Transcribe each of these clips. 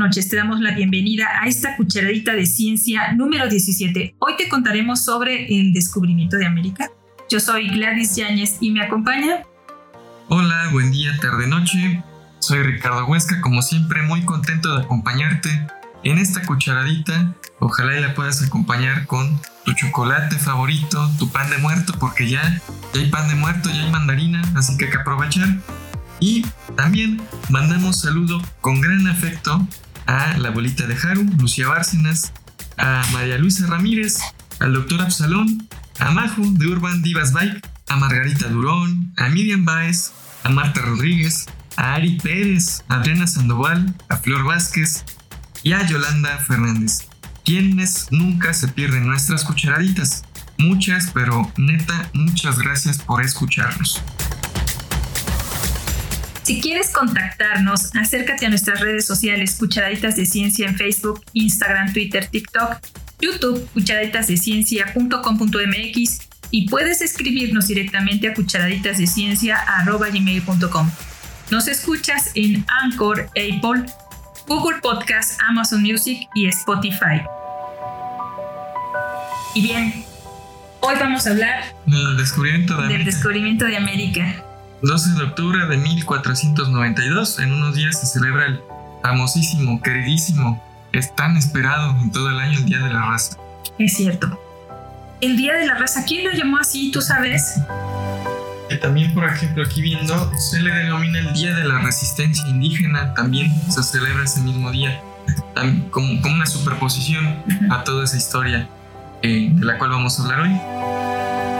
noches. Te damos la bienvenida a esta cucharadita de ciencia número 17. Hoy te contaremos sobre el descubrimiento de América. Yo soy Gladys Yáñez y me acompaña. Hola, buen día, tarde, noche. Soy Ricardo Huesca, como siempre, muy contento de acompañarte en esta cucharadita. Ojalá y la puedas acompañar con tu chocolate favorito, tu pan de muerto, porque ya, ya hay pan de muerto, ya hay mandarina, así que hay que aprovechar. Y también mandamos saludo con gran afecto a la abuelita de Haru, Lucía Bárcenas, a María Luisa Ramírez, al doctor Absalón, a Majo de Urban Divas Bike, a Margarita Durón, a Miriam Baez, a Marta Rodríguez, a Ari Pérez, a Adriana Sandoval, a Flor Vázquez y a Yolanda Fernández, quienes nunca se pierden nuestras cucharaditas. Muchas, pero neta, muchas gracias por escucharnos. Si quieres contactarnos, acércate a nuestras redes sociales Cucharaditas de Ciencia en Facebook, Instagram, Twitter, TikTok, YouTube, cucharaditasdeciencia.com.mx y puedes escribirnos directamente a cucharaditasdeciencia.gmail.com. Nos escuchas en Anchor, Apple, Google Podcast, Amazon Music y Spotify. Y bien, hoy vamos a hablar del descubrimiento de del América. descubrimiento de América. 12 de octubre de 1492, en unos días se celebra el famosísimo, queridísimo, es tan esperado en todo el año el Día de la Raza. Es cierto. El Día de la Raza, ¿quién lo llamó así? ¿Tú sabes? También, por ejemplo, aquí viendo, se le denomina el Día de la Resistencia Indígena, también se celebra ese mismo día, como, como una superposición a toda esa historia eh, de la cual vamos a hablar hoy.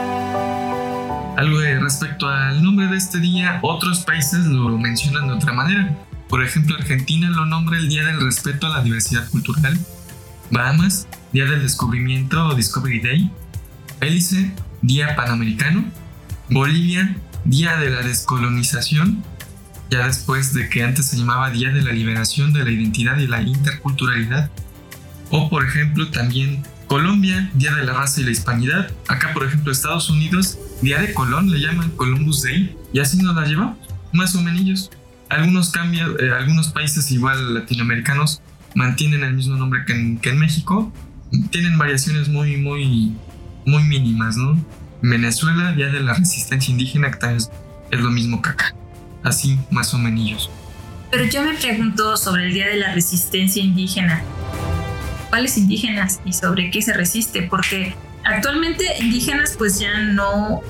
Algo respecto al nombre de este día, otros países lo mencionan de otra manera. Por ejemplo, Argentina lo nombra el Día del Respeto a la Diversidad Cultural. Bahamas, Día del Descubrimiento Discovery Day. Belice, Día Panamericano. Bolivia, Día de la Descolonización. Ya después de que antes se llamaba Día de la Liberación de la Identidad y la Interculturalidad. O por ejemplo también Colombia, Día de la Raza y la Hispanidad. Acá por ejemplo Estados Unidos, Día de Colón, le llaman Columbus Day. Y así nos la llevamos, más o menos. Algunos cambios, eh, algunos países igual latinoamericanos mantienen el mismo nombre que en, México. Tienen variaciones muy, muy, muy mínimas, ¿no? Venezuela, Día de la Resistencia Indígena, que es, es lo mismo que acá. Así, más o menos. Pero yo me pregunto sobre el Día de la Resistencia Indígena. ¿Cuáles indígenas y sobre qué se resiste? Porque actualmente indígenas pues ya no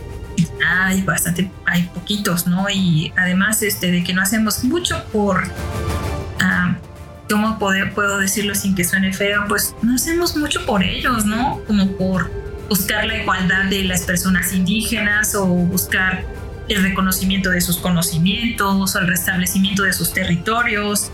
hay bastante, hay poquitos, ¿no? Y además este, de que no hacemos mucho por, ah, ¿cómo poder, puedo decirlo sin que suene feo? Pues no hacemos mucho por ellos, ¿no? Como por buscar la igualdad de las personas indígenas o buscar el reconocimiento de sus conocimientos o el restablecimiento de sus territorios.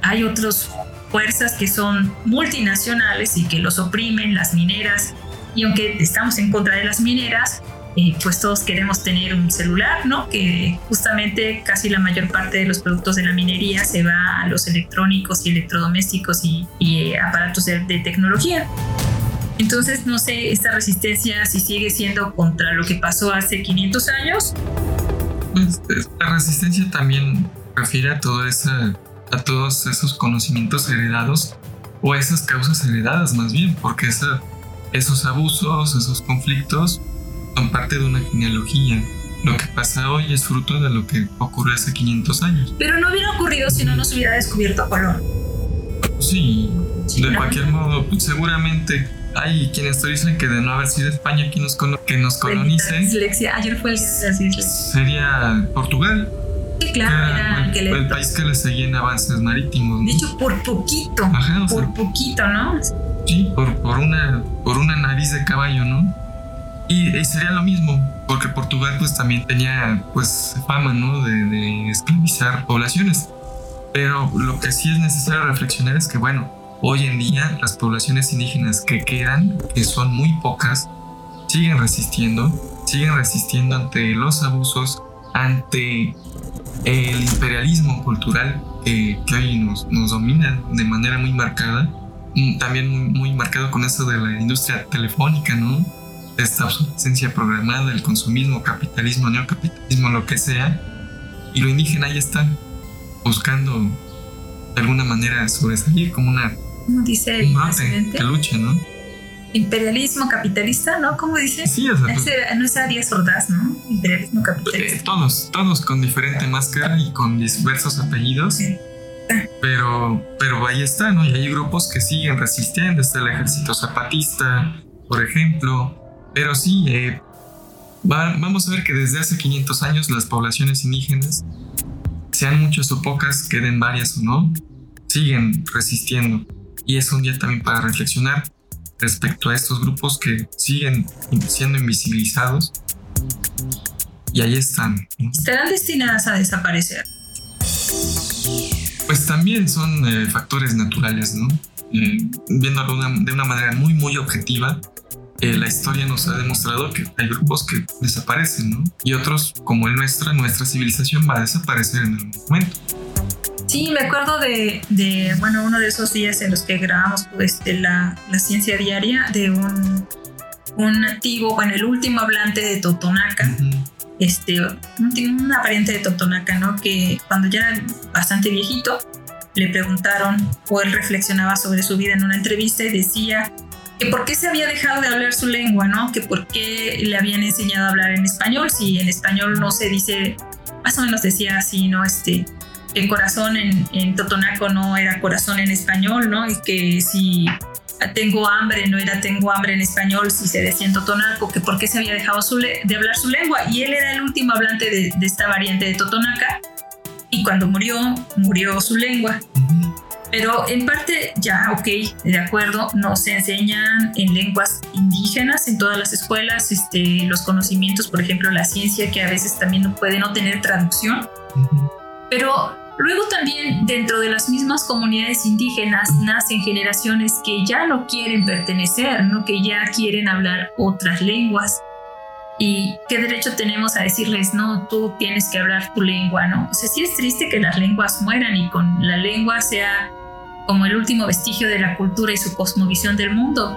Hay otras fuerzas que son multinacionales y que los oprimen, las mineras, y aunque estamos en contra de las mineras, eh, pues todos queremos tener un celular, ¿no? Que justamente casi la mayor parte de los productos de la minería se va a los electrónicos y electrodomésticos y, y, eh, aparatos de, de tecnología. Entonces, no sé, esta resistencia si sigue siendo contra lo que pasó hace 500 años. Pues, la resistencia también refiere a, todo a todos esos conocimientos heredados o a esas causas heredadas más bien, porque esa, esos abusos, esos conflictos son parte de una genealogía. Lo que pasa hoy es fruto de lo que ocurrió hace 500 años. Pero no hubiera ocurrido si no nos hubiera descubierto Colón. Sí, Sí, de ¿no? cualquier modo, pues, seguramente hay quienes te dicen que de no haber sido España quien nos, que nos colonice, dislexia. Ayer fue el día sería Portugal, Sí, claro, era era el el, país que le seguía en avances marítimos. De hecho, por poquito. Ajá, o sea, Por poquito, ¿no? Sí, por, por, una, por una nariz de caballo, ¿no? Y, y sería lo mismo, porque Portugal pues también tenía pues fama, ¿no? De, de esclavizar poblaciones. Pero lo que sí es necesario reflexionar es que, bueno, hoy en día las poblaciones indígenas que quedan, que son muy pocas, siguen resistiendo, siguen resistiendo ante los abusos, ante el imperialismo cultural que, que hoy nos, nos domina de manera muy marcada también muy, muy marcado con eso de la industria telefónica, ¿no? Esta obsolescencia programada, el consumismo, capitalismo, neocapitalismo, lo que sea. Y lo indígena ahí está, buscando de alguna manera sobresalir como una como dice el un brote que lucha, ¿no? imperialismo capitalista, ¿no? ¿Cómo dice? Sí, o sea, pues, no es Arias Ordaz, ¿no? Imperialismo eh, capitalista. todos, todos con diferente máscara y con diversos apellidos. Sí. Pero, pero ahí está, ¿no? Y hay grupos que siguen resistiendo. Está el ejército zapatista, por ejemplo. Pero sí, eh, va- vamos a ver que desde hace 500 años las poblaciones indígenas, sean muchas o pocas, queden varias o no, siguen resistiendo. Y es un día también para reflexionar respecto a estos grupos que siguen siendo invisibilizados. Y ahí están. ¿no? Estarán destinadas a desaparecer. Pues también son eh, factores naturales, ¿no? Eh, viéndolo de una, de una manera muy, muy objetiva, eh, la historia nos ha demostrado que hay grupos que desaparecen, ¿no? Y otros, como el nuestra, nuestra civilización va a desaparecer en algún momento. Sí, me acuerdo de, de, bueno, uno de esos días en los que grabamos pues, de la, la ciencia diaria de un, un nativo, bueno, el último hablante de Totonaca, Ujú. Este, un, una pariente de Totonaca, ¿no? Que cuando ya era bastante viejito, le preguntaron, o él reflexionaba sobre su vida en una entrevista y decía que por qué se había dejado de hablar su lengua, ¿no? Que por qué le habían enseñado a hablar en español, si en español no se dice, más o menos decía así, ¿no? Este, el corazón en, en Totonaco no era corazón en español, ¿no? Y que si tengo hambre no era tengo hambre en español, si se decía en Totonaco, que por qué se había dejado su de hablar su lengua. Y él era el último hablante de, de esta variante de Totonaca. Y cuando murió, murió su lengua. Pero en parte ya, ok, de acuerdo, nos enseñan en lenguas indígenas en todas las escuelas este, los conocimientos, por ejemplo, la ciencia que a veces también no puede no tener traducción. Pero luego también dentro de las mismas comunidades indígenas nacen generaciones que ya no quieren pertenecer, ¿no? que ya quieren hablar otras lenguas. ¿Y qué derecho tenemos a decirles, no, tú tienes que hablar tu lengua, no? O sea, sí es triste que las lenguas mueran y con la lengua sea como el último vestigio de la cultura y su cosmovisión del mundo.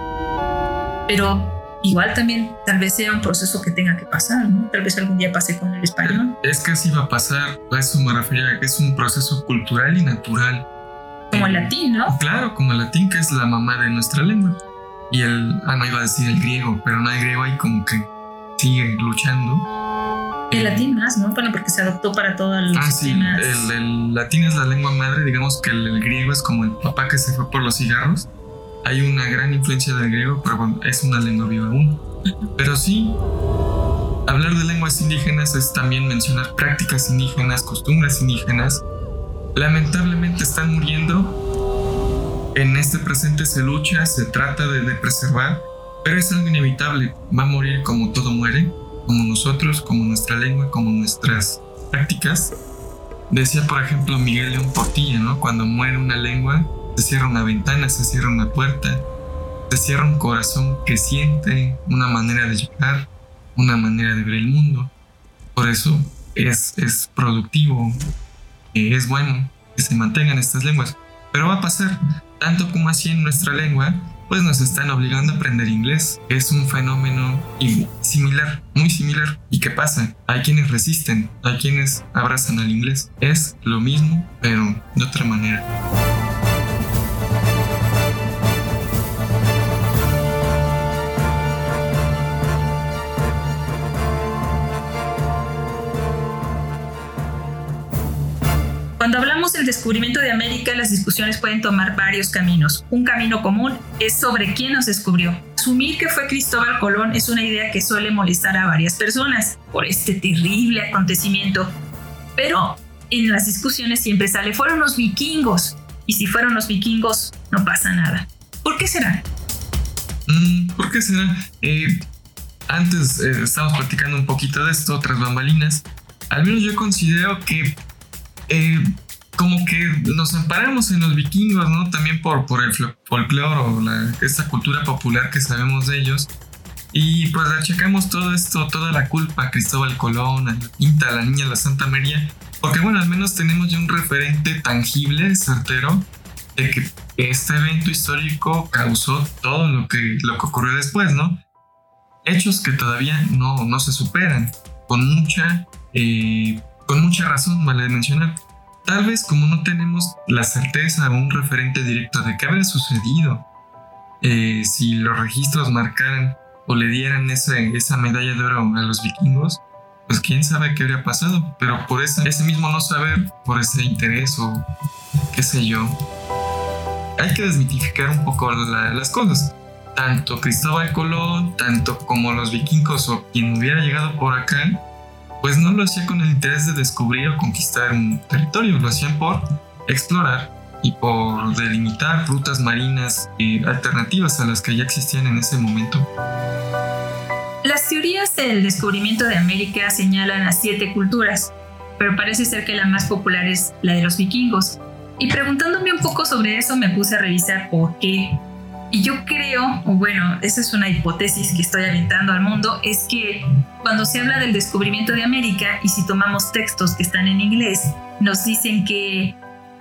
Pero igual también tal vez sea un proceso que tenga que pasar, ¿no? Tal vez algún día pase con el español. Es que así va a pasar, a eso me refería, que es un proceso cultural y natural. Como el Eh, latín, ¿no? Claro, como el latín, que es la mamá de nuestra lengua. Y el, ah, no iba a decir el griego, pero no el griego ahí como que sigue luchando. El latín más, ¿no? Bueno, porque se adoptó para todos los Ah, sí, sistemas. el, el latín es la lengua madre, digamos que el, el griego es como el papá que se fue por los cigarros. Hay una gran influencia del griego, pero bueno, es una lengua viva aún. Pero sí, hablar de lenguas indígenas es también mencionar prácticas indígenas, costumbres indígenas. Lamentablemente están muriendo. En este presente se lucha, se trata de, de preservar, pero es algo inevitable. Va a morir como todo muere, como nosotros, como nuestra lengua, como nuestras prácticas. Decía, por ejemplo, Miguel León Portilla, ¿no? Cuando muere una lengua, se cierra una ventana, se cierra una puerta, se cierra un corazón que siente, una manera de llegar, una manera de ver el mundo. Por eso es, es productivo, eh, es bueno que se mantengan estas lenguas. Pero va a pasar, tanto como así en nuestra lengua, pues nos están obligando a aprender inglés. Es un fenómeno similar, muy similar. ¿Y qué pasa? Hay quienes resisten, hay quienes abrazan al inglés. Es lo mismo, pero de otra manera. Cuando hablamos del descubrimiento de América, las discusiones pueden tomar varios caminos. Un camino común es sobre quién nos descubrió. Asumir que fue Cristóbal Colón es una idea que suele molestar a varias personas por este terrible acontecimiento. Pero en las discusiones siempre sale, fueron los vikingos. Y si fueron los vikingos, no pasa nada. ¿Por qué será? Mm, ¿Por qué será? Eh, antes eh, estábamos platicando un poquito de esto, otras bambalinas. Al menos yo considero que eh, como que nos amparamos en los vikingos, ¿no? También por, por el fol- folclore o la, esta cultura popular que sabemos de ellos. Y pues achacamos todo esto, toda la culpa a Cristóbal Colón, a la Pinta, a la Niña, a la Santa María. Porque bueno, al menos tenemos ya un referente tangible, certero, de que este evento histórico causó todo lo que, lo que ocurrió después, ¿no? Hechos que todavía no, no se superan, con mucha, eh, con mucha razón, vale mencionar. Tal vez como no tenemos la certeza o un referente directo de qué habría sucedido, eh, si los registros marcaran o le dieran esa, medalla de oro a los vikingos, pues quién sabe qué habría pasado. Pero por ese mismo no saber, por ese interés o qué sé yo, hay que desmitificar un poco las cosas. Tanto Cristóbal Colón, tanto como los vikingos o quien hubiera llegado por acá, pues no lo hacía con el interés de descubrir o conquistar un territorio, lo hacían por explorar y por delimitar rutas marinas y alternativas a las que ya existían en ese momento. Las teorías del descubrimiento de América señalan a siete culturas, pero parece ser que la más popular es la de los vikingos. Y preguntándome un poco sobre eso me puse a revisar por qué. Y yo creo, o bueno, esa es una hipótesis que estoy aventando al mundo, es que cuando se habla del descubrimiento de América y si tomamos textos que están en inglés, nos dicen que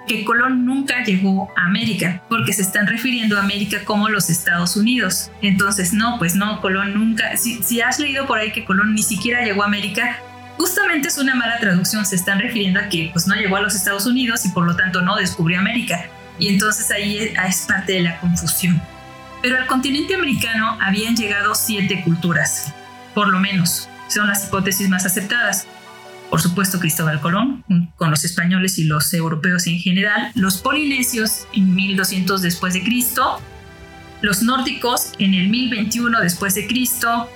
que Colón nunca llegó a América, porque se están refiriendo a América como los Estados Unidos. Entonces, no, pues no, Colón nunca, si, si has leído por ahí que Colón ni siquiera llegó a América, justamente es una mala traducción, se están refiriendo a que pues no llegó a los Estados Unidos y por lo tanto no descubrió América. Y entonces ahí es parte de la confusión. Pero al continente americano habían llegado siete culturas, por lo menos, son las hipótesis más aceptadas. Por supuesto Cristóbal Colón, con los españoles y los europeos en general, los polinesios en 1200 después de Cristo, los nórdicos en el 1021 después de Cristo,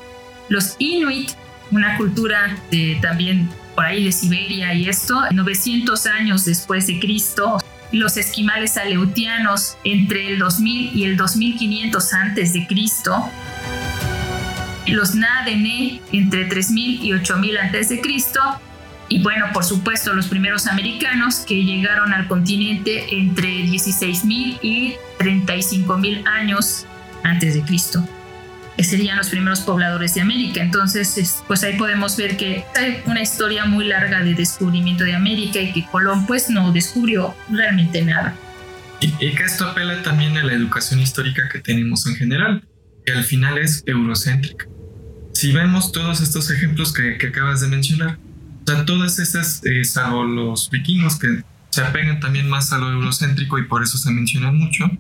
los inuit, una cultura de, también por ahí de Siberia y esto, 900 años después de Cristo, los esquimales aleutianos entre el 2000 y el 2500 antes de Cristo, los Nadene entre 3000 y 8000 antes de Cristo y bueno, por supuesto, los primeros americanos que llegaron al continente entre 16.000 y 35.000 años antes de Cristo, que serían los primeros pobladores de América. Entonces, pues ahí podemos ver que hay una historia muy larga de descubrimiento de América y que Colón pues no descubrió realmente nada. Y, que esto apela también a la educación histórica que tenemos en general, que al final es eurocéntrica. Si vemos todos estos ejemplos que, que acabas de mencionar, o sea, todas esas, eh, salvo los vikingos que se apegan también más a lo eurocéntrico y por eso se mencionan mucho,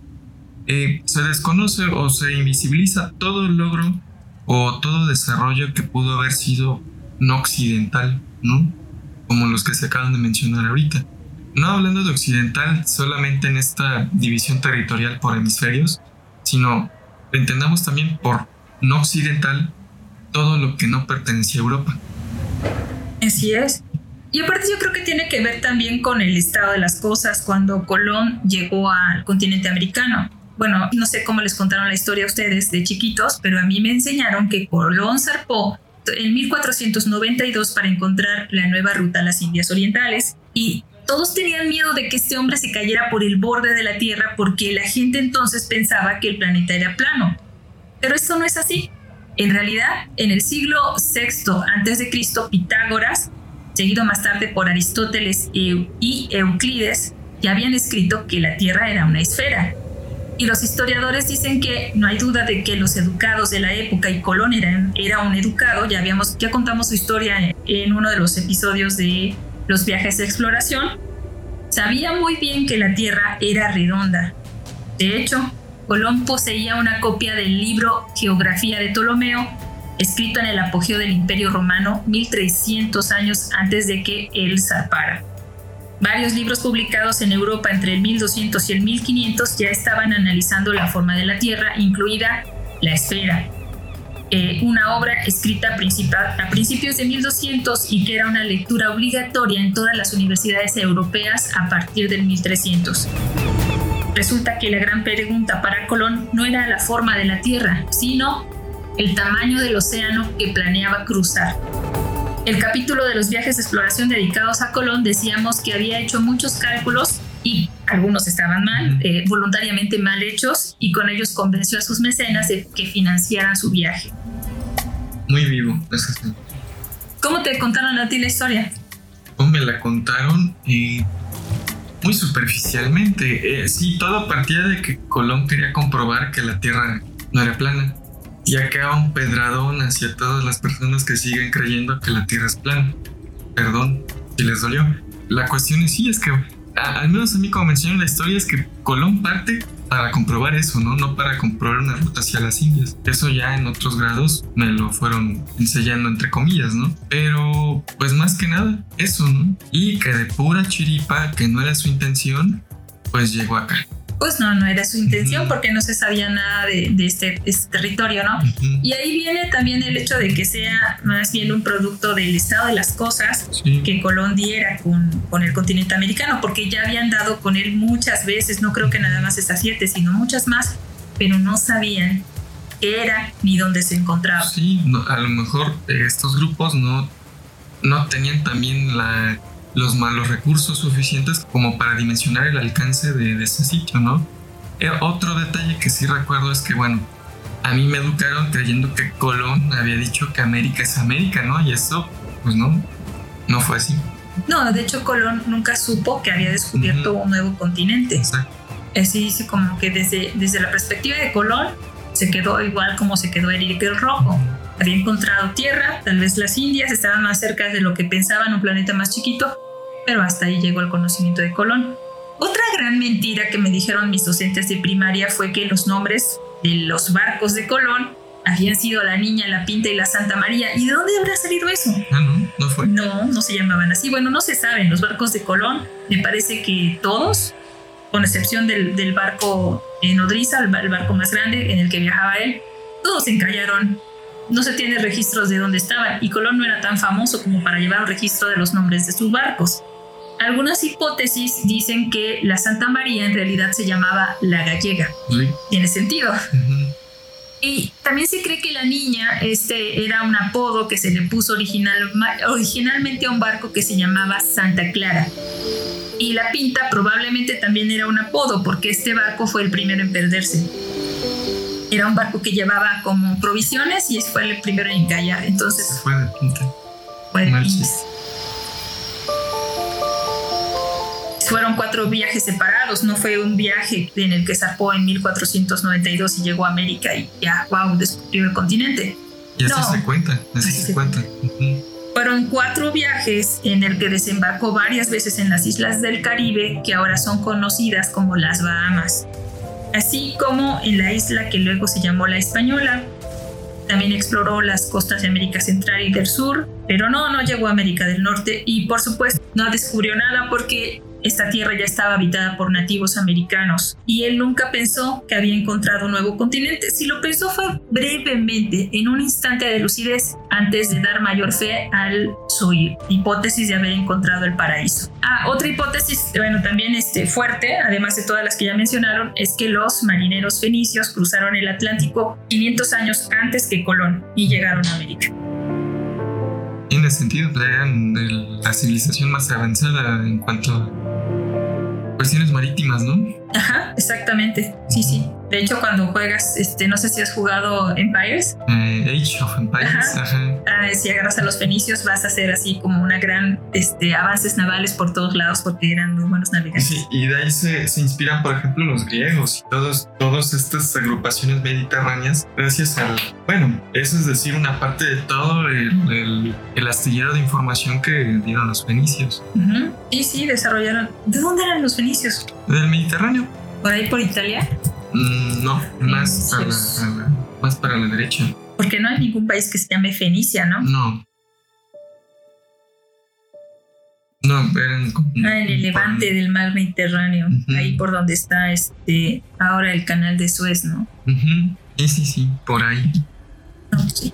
eh, se desconoce o se invisibiliza todo el logro o todo desarrollo que pudo haber sido no occidental, ¿no? Como los que se acaban de mencionar ahorita. No hablando de occidental solamente en esta división territorial por hemisferios, sino entendamos también por no occidental todo lo que no pertenecía a Europa. Así es. Y aparte yo creo que tiene que ver también con el estado de las cosas cuando Colón llegó al continente americano. Bueno, no sé cómo les contaron la historia a ustedes de chiquitos, pero a mí me enseñaron que Colón zarpó en 1492 para encontrar la nueva ruta a las Indias Orientales y todos tenían miedo de que este hombre se cayera por el borde de la Tierra porque la gente entonces pensaba que el planeta era plano. Pero esto no es así. En realidad, en el siglo VI a.C., Pitágoras, seguido más tarde por Aristóteles y Euclides, ya habían escrito que la Tierra era una esfera. Y los historiadores dicen que no hay duda de que los educados de la época y Colón era, era un educado, ya, habíamos, ya contamos su historia en uno de los episodios de los viajes de exploración, sabía muy bien que la Tierra era redonda. De hecho, Colón poseía una copia del libro Geografía de Ptolomeo, escrito en el apogeo del Imperio Romano 1300 años antes de que él zarpara. Varios libros publicados en Europa entre el 1200 y el 1500 ya estaban analizando la forma de la Tierra, incluida la esfera. Eh, una obra escrita a principios de 1200 y que era una lectura obligatoria en todas las universidades europeas a partir del 1300. Resulta que la gran pregunta para Colón no era la forma de la Tierra, sino el tamaño del océano que planeaba cruzar. El capítulo de los viajes de exploración dedicados a Colón decíamos que había hecho muchos cálculos y algunos estaban mal, eh, voluntariamente mal hechos, y con ellos convenció a sus mecenas de que financiaran su viaje. Muy vivo, ¿Cómo te contaron a ti la historia? ¿Cómo me la contaron? y muy superficialmente. Eh, sí, todo partía de que Colón quería comprobar que la Tierra no era plana. Y acá un pedradón hacia todas las personas que siguen creyendo que la Tierra es plana. Perdón si les dolió. La cuestión es sí, es que al menos a mí como mencioné la historia es que Colón parte para comprobar eso, ¿no? No para comprobar una ruta hacia las Indias. Eso ya en otros grados me lo fueron enseñando entre comillas, ¿no? Pero pues más que nada eso, ¿no? Y que de pura chiripa, que no era su intención, pues llegó acá pues no, no era su intención porque no se sabía nada de, este, este, territorio, ¿no? Y ahí viene también el hecho de que sea más bien un producto del estado de las cosas que Colón diera con, con, el continente americano, porque ya habían dado con él muchas veces, no creo que nada más estas siete, sino muchas más, pero no sabían qué era ni dónde se encontraba. Sí, a lo mejor estos grupos no, no tenían también la los malos recursos suficientes como para dimensionar el alcance de, ese sitio, ¿no? Eh, otro detalle que sí recuerdo es que, bueno, a mí me educaron creyendo que Colón había dicho que América es América, ¿no? Y eso, pues no, no fue así. No, de hecho Colón nunca supo que había descubierto un nuevo continente. Exacto. Así dice como que desde, desde la perspectiva de Colón se quedó igual como se quedó el Rojo había encontrado tierra, tal vez las Indias estaban más cerca de lo que pensaban, un planeta más chiquito, pero hasta ahí llegó el conocimiento de Colón. Otra gran mentira que me dijeron mis docentes de primaria fue que los nombres de los barcos de Colón habían sido la Niña, la Pinta y la Santa María. ¿Y de dónde habrá salido eso? Ah, no, no fue. No, no se llamaban así. Bueno, no se saben. Los barcos de Colón, me parece que todos, con excepción del, barco en nodriza, el, el barco más grande en el que viajaba él, todos se encallaron no se tiene registros de dónde estaban y Colón no era tan famoso como para llevar un registro de los nombres de sus barcos. Algunas hipótesis dicen que la Santa María en realidad se llamaba la Gallega. Tiene sentido. Y también se cree que la niña este, era un apodo que se le puso original, originalmente a un barco que se llamaba Santa Clara. Y la pinta probablemente también era un apodo porque este barco fue el primero en perderse. Era un barco que llevaba como provisiones y fue el primero en encallar. Entonces. Fue de pinta. Fue de pinta. Fueron cuatro viajes separados, no fue un viaje en el que zarpó en 1492 y llegó a América y ya, wow, descubrió el continente. Y así se cuenta, así, se, cuenta. Fueron cuatro viajes en el que desembarcó varias veces en las islas del Caribe que ahora son conocidas como las Bahamas, así como en la isla que luego se llamó la Española. También exploró las costas de América Central y del Sur, pero no, no llegó a América del Norte y por supuesto no descubrió nada porque esta tierra ya estaba habitada por nativos americanos y él nunca pensó que había encontrado un nuevo continente. Si lo pensó fue brevemente, en un instante de lucidez, antes de dar mayor fe al su hipótesis de haber encontrado el paraíso. Ah, otra hipótesis, bueno, también este, fuerte, además de todas las que ya mencionaron, es que los marineros fenicios cruzaron el Atlántico 500 años antes que Colón y llegaron a América tiene sentido, eran la civilización más avanzada en cuanto a cuestiones marítimas, ¿no? Ajá, exactamente. Sí, sí. De hecho, cuando juegas, este, no sé si has jugado Empires. Eh, Age of Empires, ajá. Ah, si agarras a los fenicios, vas a hacer así como una gran este, avances navales por todos lados porque eran muy buenos navegantes. Sí, y de ahí se, se inspiran, por ejemplo, los griegos y todos, todas estas agrupaciones mediterráneas, gracias al. Bueno, eso es decir, una parte de todo el, el, astillero de información que dieron los fenicios. Y sí, desarrollaron. ¿De dónde eran los fenicios? Del Mediterráneo. ¿Por ahí por Italia? Mm, no, más, para la, más para la derecha. Porque no hay ningún país que se llame Fenicia, ¿no? No. No, eran. Ah, en el levante del mar Mediterráneo, ahí por donde está este ahora el canal de Suez, ¿no? Sí, sí, sí, por ahí. No, sí.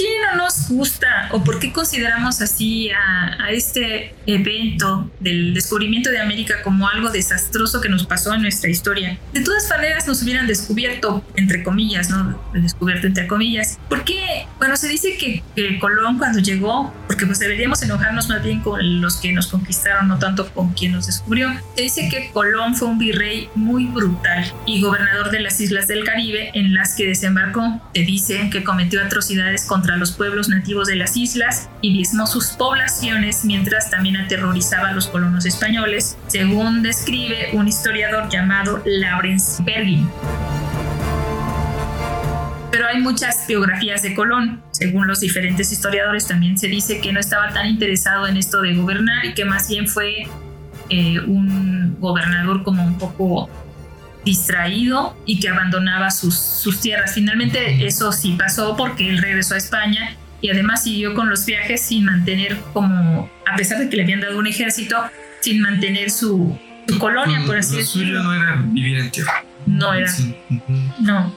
¿Por qué no nos gusta o por qué consideramos así a, este evento del descubrimiento de América como algo desastroso que nos pasó en nuestra historia? De todas maneras nos hubieran descubierto, entre comillas, ¿no? Descubierto entre comillas. ¿Por qué? Bueno, se dice que, Colón cuando llegó, porque pues deberíamos enojarnos más bien con los que nos conquistaron, no tanto con quien nos descubrió. Se dice que Colón fue un virrey muy brutal y gobernador de las islas del Caribe en las que desembarcó. Se dice que cometió atrocidades contra los pueblos nativos de las islas y diezmó sus poblaciones mientras también aterrorizaba a los colonos españoles, según describe un historiador llamado Lawrence Bergin. Pero hay muchas biografías de Colón. según los diferentes historiadores, también se dice que no estaba tan interesado en esto de gobernar y que más bien fue eh, un gobernador como un poco distraído y que abandonaba sus, sus tierras. Finalmente eso sí pasó porque él regresó a España y además siguió con los viajes sin mantener como, a pesar de que le habían dado un ejército, sin mantener su, colonia, por así decirlo. No era vivir en tierra. No era. No.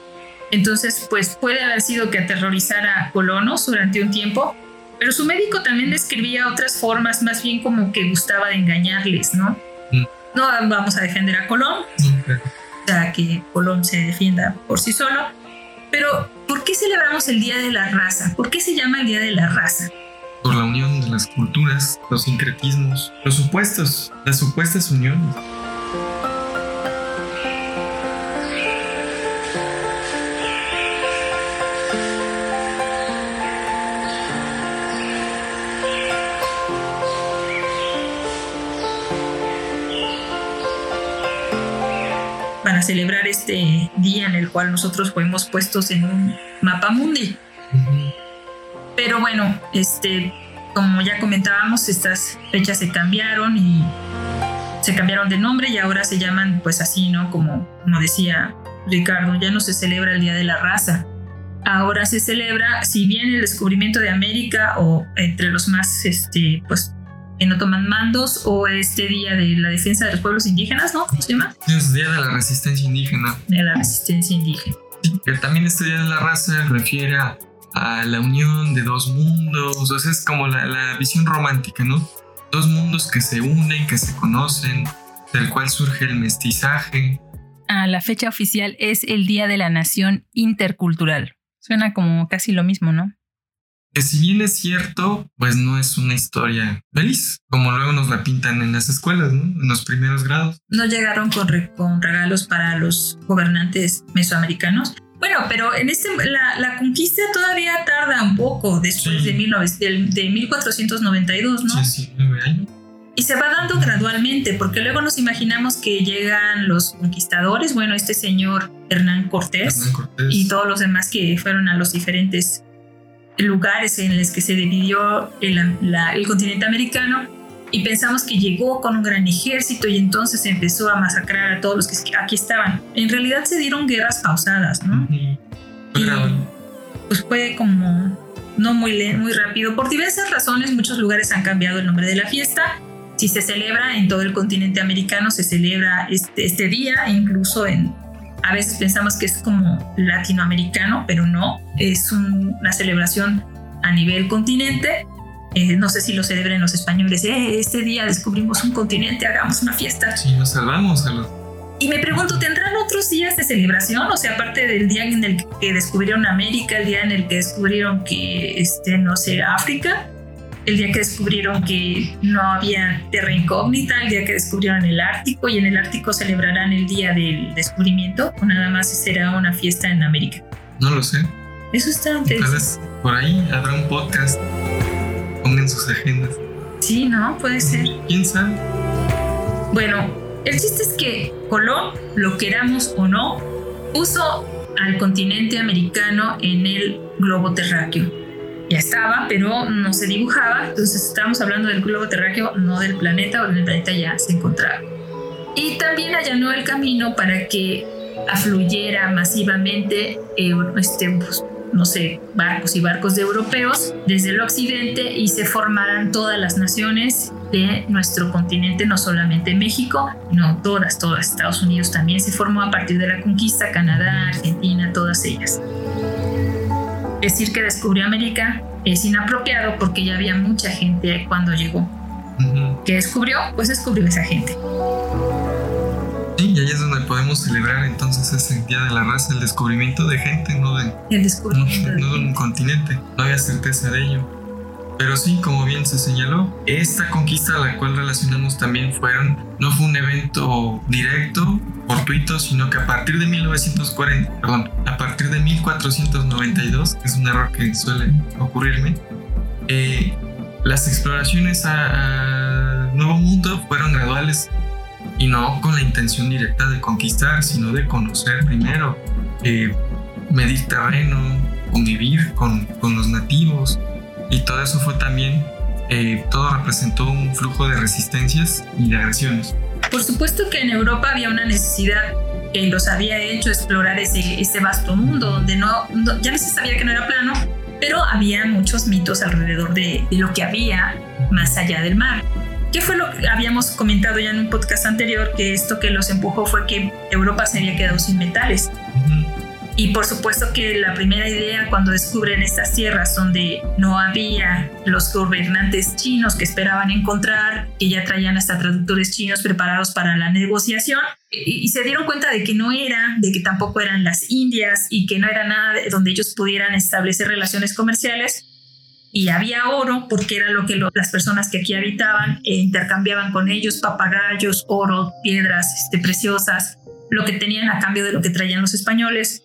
Entonces, pues puede haber sido que aterrorizara a colonos durante un tiempo, pero su médico también describía otras formas, más bien como que gustaba de engañarles, ¿no? No vamos a defender a Colón, o que Colón se defienda por sí solo, pero ¿por qué celebramos el Día de la Raza? ¿Por qué se llama el Día de la Raza? Por la unión de las culturas, los sincretismos, los supuestos, las supuestas uniones. Para celebrar este día en el cual nosotros fuimos puestos en un mapa mundi. Pero bueno, este, como ya comentábamos, estas fechas se cambiaron y se cambiaron de nombre y ahora se llaman pues así, ¿no? Como, como decía Ricardo, ya no se celebra el Día de la Raza. Ahora se celebra, si bien el descubrimiento de América o entre los más este, pues, que no toman mandos o este día de la defensa de los pueblos indígenas, ¿no? ¿Cómo se llama? Es Día de la Resistencia Indígena. De la Resistencia Indígena. Sí, también este Día de la Raza refiere a, la unión de dos mundos, o sea, es como la, la, visión romántica, ¿no? Dos mundos que se unen, que se conocen, del cual surge el mestizaje. Ah, la fecha oficial es el Día de la Nación Intercultural. Suena como casi lo mismo, ¿no? Que si bien es cierto, pues no es una historia feliz, como luego nos la pintan en las escuelas, ¿no? En los primeros grados. No llegaron con, con regalos para los gobernantes mesoamericanos. Bueno, pero en este, la, conquista todavía tarda un poco después de, de, 1492, ¿no? Sí, sí, nueve años. Y se va dando gradualmente, porque luego nos imaginamos que llegan los conquistadores, bueno, este señor Hernán Cortés, Hernán Cortés. y todos los demás que fueron a los diferentes lugares en los que se dividió el, continente americano y pensamos que llegó con un gran ejército y entonces empezó a masacrar a todos los que aquí estaban. En realidad se dieron guerras pausadas, ¿no? Y pues fue como no muy, muy rápido. Por diversas razones, muchos lugares han cambiado el nombre de la fiesta. Si se celebra en todo el continente americano, se celebra este, este día, incluso en a veces pensamos que es como latinoamericano, pero no, es una celebración a nivel continente. Eh, no sé si lo celebran los españoles. Eh, este día descubrimos un continente, hagamos una fiesta. Sí, nos salvamos a los... Y me pregunto, ¿tendrán otros días de celebración? O sea, aparte del día en el que descubrieron América, el día en el que descubrieron que, este, no sé, África, el día que descubrieron que no había tierra incógnita, el día que descubrieron el Ártico y en el Ártico celebrarán el día del descubrimiento o nada más será una fiesta en América. No lo sé. Eso está Tal por ahí habrá un podcast. Pongan sus agendas. Sí, ¿no? Puede ser. ¿Quién sabe? Bueno, el chiste es que Colón, lo queramos o no, puso al continente americano en el globo terráqueo ya estaba, pero no se dibujaba. Entonces estábamos hablando del globo terráqueo, no del planeta, o el planeta ya se encontraba. Y también allanó el camino para que afluyera masivamente eh, este, pues, no sé, barcos y barcos de europeos desde el occidente y se formaran todas las naciones de nuestro continente, no solamente México, no todas, todas. Estados Unidos también se formó a partir de la conquista, Canadá, Argentina, todas ellas decir que descubrió América es inapropiado porque ya había mucha gente cuando llegó. ¿Qué descubrió? Pues descubrió esa gente. Sí, y ahí es donde podemos celebrar entonces ese Día de la Raza, el descubrimiento de gente, no de, el descubrimiento no, de, un continente. No había certeza de ello. Pero sí, como bien se señaló, esta conquista a la cual relacionamos también fueron, no fue un evento directo, fortuito, sino que a partir de 1940, perdón, a partir de 1492, que es un error que suele ocurrirme, eh, las exploraciones al Nuevo Mundo fueron graduales y no con la intención directa de conquistar, sino de conocer primero, eh, medir terreno, convivir con, con los nativos y todo eso fue también, eh, todo representó un flujo de resistencias y de agresiones. Por supuesto que en Europa había una necesidad que los había hecho explorar ese, ese vasto mundo donde no, ya no se sabía que no era plano, pero había muchos mitos alrededor de, de lo que había más allá del mar. ¿Qué fue lo que habíamos comentado ya en un podcast anterior? Que esto que los empujó fue que Europa se había quedado sin metales. Y por supuesto que la primera idea cuando descubren estas tierras donde no había los gobernantes chinos que esperaban encontrar, que ya traían hasta traductores chinos preparados para la negociación, y, se dieron cuenta de que no era, de que tampoco eran las Indias y que no era nada donde ellos pudieran establecer relaciones comerciales. Y había oro, porque era lo que las personas que aquí habitaban eh, intercambiaban con ellos, papagayos, oro, piedras este, preciosas, lo que tenían a cambio de lo que traían los españoles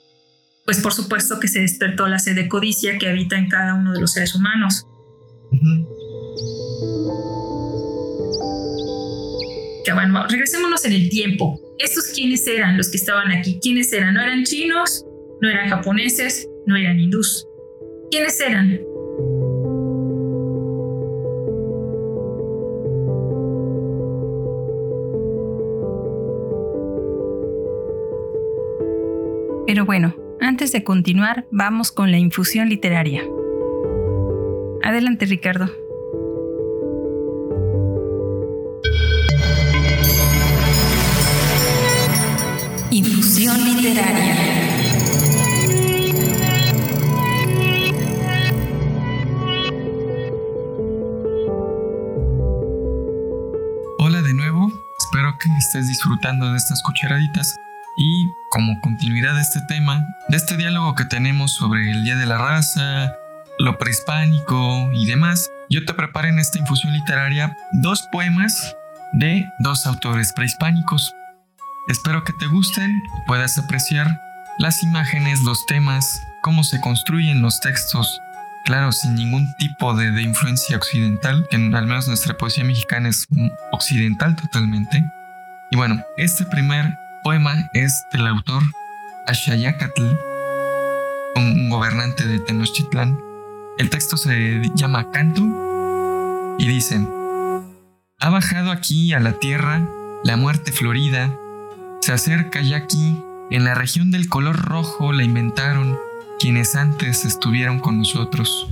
pues por supuesto que se despertó la sed de codicia que habita en cada uno de los seres humanos. Que bueno, regresémonos en el tiempo. ¿Estos quiénes eran los que estaban aquí? ¿Quiénes eran? ¿No eran chinos? ¿No eran japoneses? ¿No eran hindús? ¿Quiénes eran? Pero bueno, antes de continuar, vamos con la infusión literaria. Adelante, Ricardo. Infusión literaria. Hola de nuevo, espero que estés disfrutando de estas cucharaditas y como continuidad de este tema, de este diálogo que tenemos sobre el Día de la Raza, lo prehispánico y demás, yo te preparé en esta infusión literaria dos poemas de dos autores prehispánicos. Espero que te gusten puedas apreciar las imágenes, los temas, cómo se construyen los textos, claro, sin ningún tipo de, de influencia occidental, que al menos nuestra poesía mexicana es occidental totalmente. Y bueno, este primer poema es del autor Ashayacatl, un gobernante de Tenochtitlán. El texto se llama Canto y dice, ha bajado aquí a la tierra la muerte florida, se acerca ya aquí, en la región del color rojo la inventaron quienes antes estuvieron con nosotros.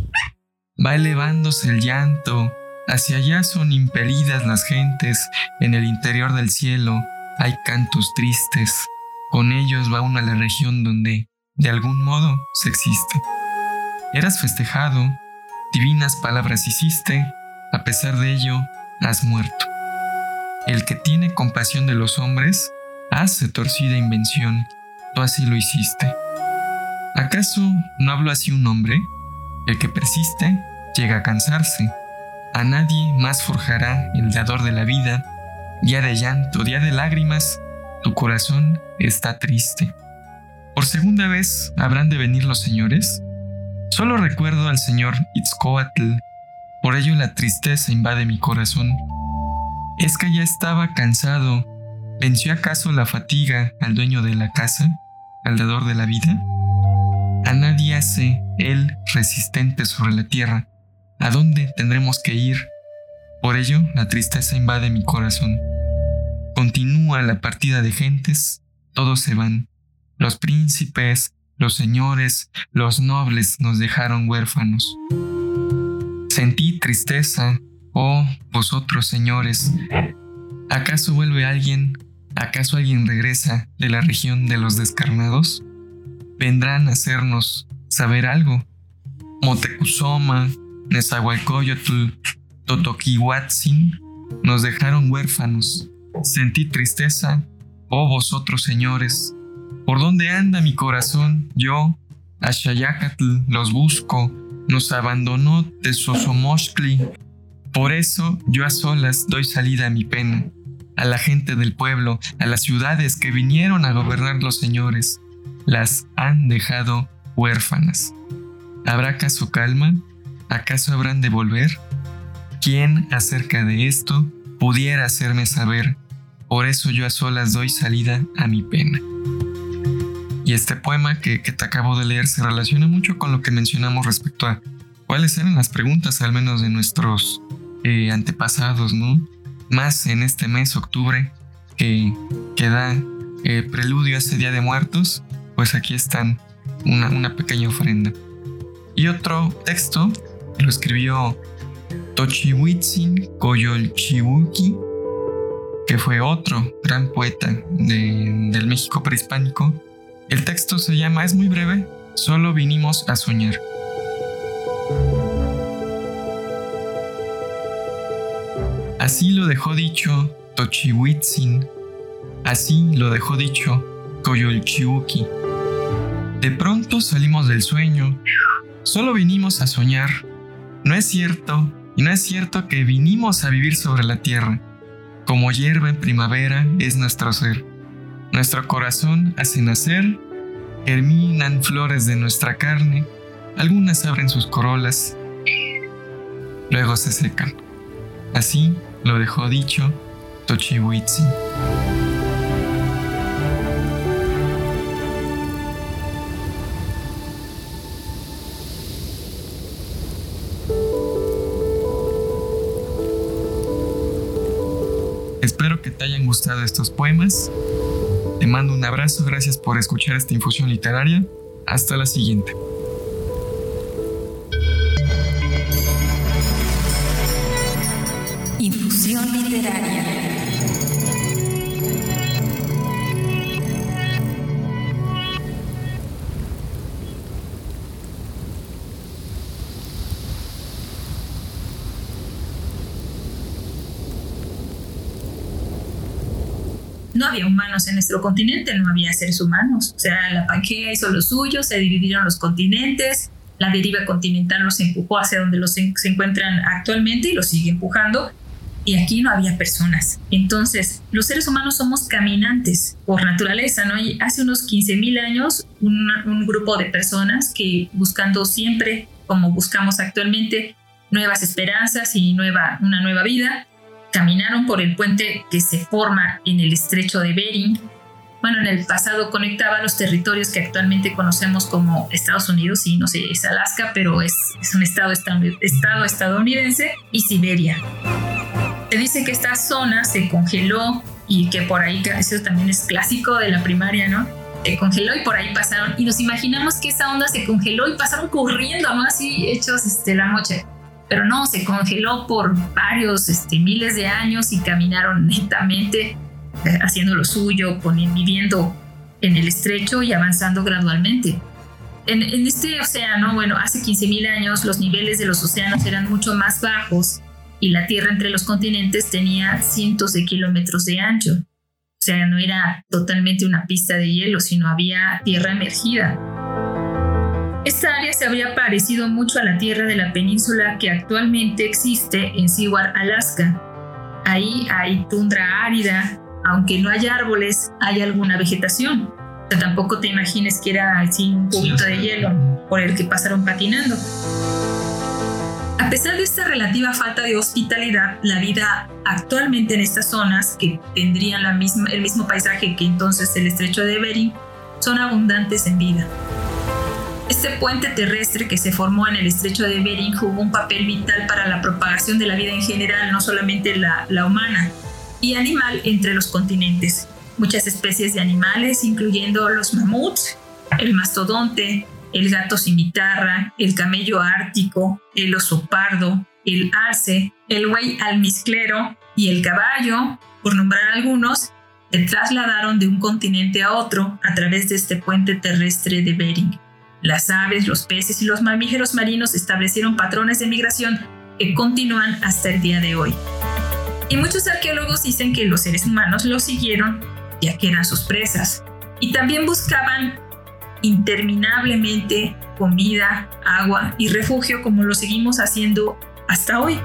Va elevándose el llanto, hacia allá son impelidas las gentes en el interior del cielo, hay cantos tristes. Con ellos va uno a la región donde, de algún modo, se existe. Eras festejado, divinas palabras hiciste, a pesar de ello, has muerto. El que tiene compasión de los hombres, hace torcida invención, tú así lo hiciste. ¿Acaso no hablo así un hombre? El que persiste llega a cansarse. A nadie más forjará el dador de la vida día de llanto, día de lágrimas, tu corazón está triste. ¿Por segunda vez habrán de venir los señores? Solo recuerdo al señor Itzcoatl, por ello la tristeza invade mi corazón. ¿Es que ya estaba cansado? ¿Venció acaso la fatiga al dueño de la casa, al dador de la vida? A nadie hace él resistente sobre la tierra. ¿A dónde tendremos que ir? Por ello, la tristeza invade mi corazón. Continúa la partida de gentes, todos se van. Los príncipes, los señores, los nobles nos dejaron huérfanos. Sentí tristeza, oh vosotros señores. ¿Acaso vuelve alguien? ¿Acaso alguien regresa de la región de los descarnados? Vendrán a hacernos saber algo. Motecuzoma, Nezahualcóyotl, Totoquihuatzin nos dejaron huérfanos. Sentí tristeza, oh vosotros señores. ¿Por dónde anda mi corazón? Yo, a Xayacatl, los busco. Nos abandonó Tesosomochtli. Por eso yo a solas doy salida a mi pena. A la gente del pueblo, a las ciudades que vinieron a gobernar los señores, las han dejado huérfanas. ¿Habrá acaso calma? ¿Acaso habrán de volver? ¿Quién acerca de esto pudiera hacerme saber? Por eso yo a solas doy salida a mi pena. Y este poema que, te acabo de leer se relaciona mucho con lo que mencionamos respecto a cuáles eran las preguntas, al menos de nuestros eh, antepasados, ¿no? Más en este mes, octubre, que, que da eh, preludio a ese Día de Muertos, pues aquí están una, una pequeña ofrenda. Y otro texto lo escribió Tochihuitzin Coyolchihuki, que fue otro gran poeta del México prehispánico. El texto se llama, es muy breve, solo vinimos a soñar. Así lo dejó dicho Tochihuitzin, así lo dejó dicho Coyolchihuki. De pronto salimos del sueño, solo vinimos a soñar. No es cierto, y no es cierto que vinimos a vivir sobre la tierra. Como hierba en primavera es nuestro ser. Nuestro corazón hace nacer, germinan flores de nuestra carne, algunas abren sus corolas, luego se secan. Así lo dejó dicho Tochihuitzi. Espero que te hayan gustado estos poemas. Te mando un abrazo, gracias por escuchar esta infusión literaria. Hasta la siguiente. Infusión literaria. Humanos en nuestro continente, no había seres humanos. O sea, la Pangea hizo lo suyo, se dividieron los continentes, la deriva continental los empujó hacia donde los se encuentran actualmente y los sigue empujando. Y aquí no había personas. Entonces, los seres humanos somos caminantes por naturaleza, ¿no? Hace unos 15.000 años, un, un grupo de personas que buscando siempre, como buscamos actualmente, nuevas esperanzas y nueva, una nueva vida, caminaron por el puente que se forma en el estrecho de Bering. Bueno, en el pasado conectaba los territorios que actualmente conocemos como Estados Unidos y no sé, es Alaska, pero es, un estado, estado estadounidense y Siberia. Se dice que esta zona se congeló y que por ahí, eso también es clásico de la primaria, ¿no? Se congeló y por ahí pasaron. Y nos imaginamos que esa onda se congeló y pasaron corriendo, ¿no? Así hechos este, la noche pero no, se congeló por varios este, miles de años y caminaron lentamente eh, haciendo lo suyo, viviendo en el estrecho y avanzando gradualmente. En, este océano, bueno, hace 15.000 años los niveles de los océanos eran mucho más bajos y la tierra entre los continentes tenía cientos de kilómetros de ancho. O sea, no era totalmente una pista de hielo, sino había tierra emergida. Esta área se habría parecido mucho a la tierra de la península que actualmente existe en Seward, Alaska. Ahí hay tundra árida, aunque no hay árboles, hay alguna vegetación. O sea, tampoco te imagines que era así un punto de hielo por el que pasaron patinando. A pesar de esta relativa falta de hospitalidad, la vida actualmente en estas zonas, que tendrían la misma, el mismo paisaje que entonces el estrecho de Bering, son abundantes en vida. Este puente terrestre que se formó en el estrecho de Bering jugó un papel vital para la propagación de la vida en general, no solamente la, humana y animal entre los continentes. Muchas especies de animales, incluyendo los mamuts, el mastodonte, el gato cimitarra, el camello ártico, el oso pardo, el arce, el buey almizclero y el caballo, por nombrar algunos, se trasladaron de un continente a otro a través de este puente terrestre de Bering. Las aves, los peces y los mamíferos marinos establecieron patrones de migración que continúan hasta el día de hoy. Y muchos arqueólogos dicen que los seres humanos los siguieron ya que eran sus presas y también buscaban interminablemente comida, agua y refugio como lo seguimos haciendo hasta hoy.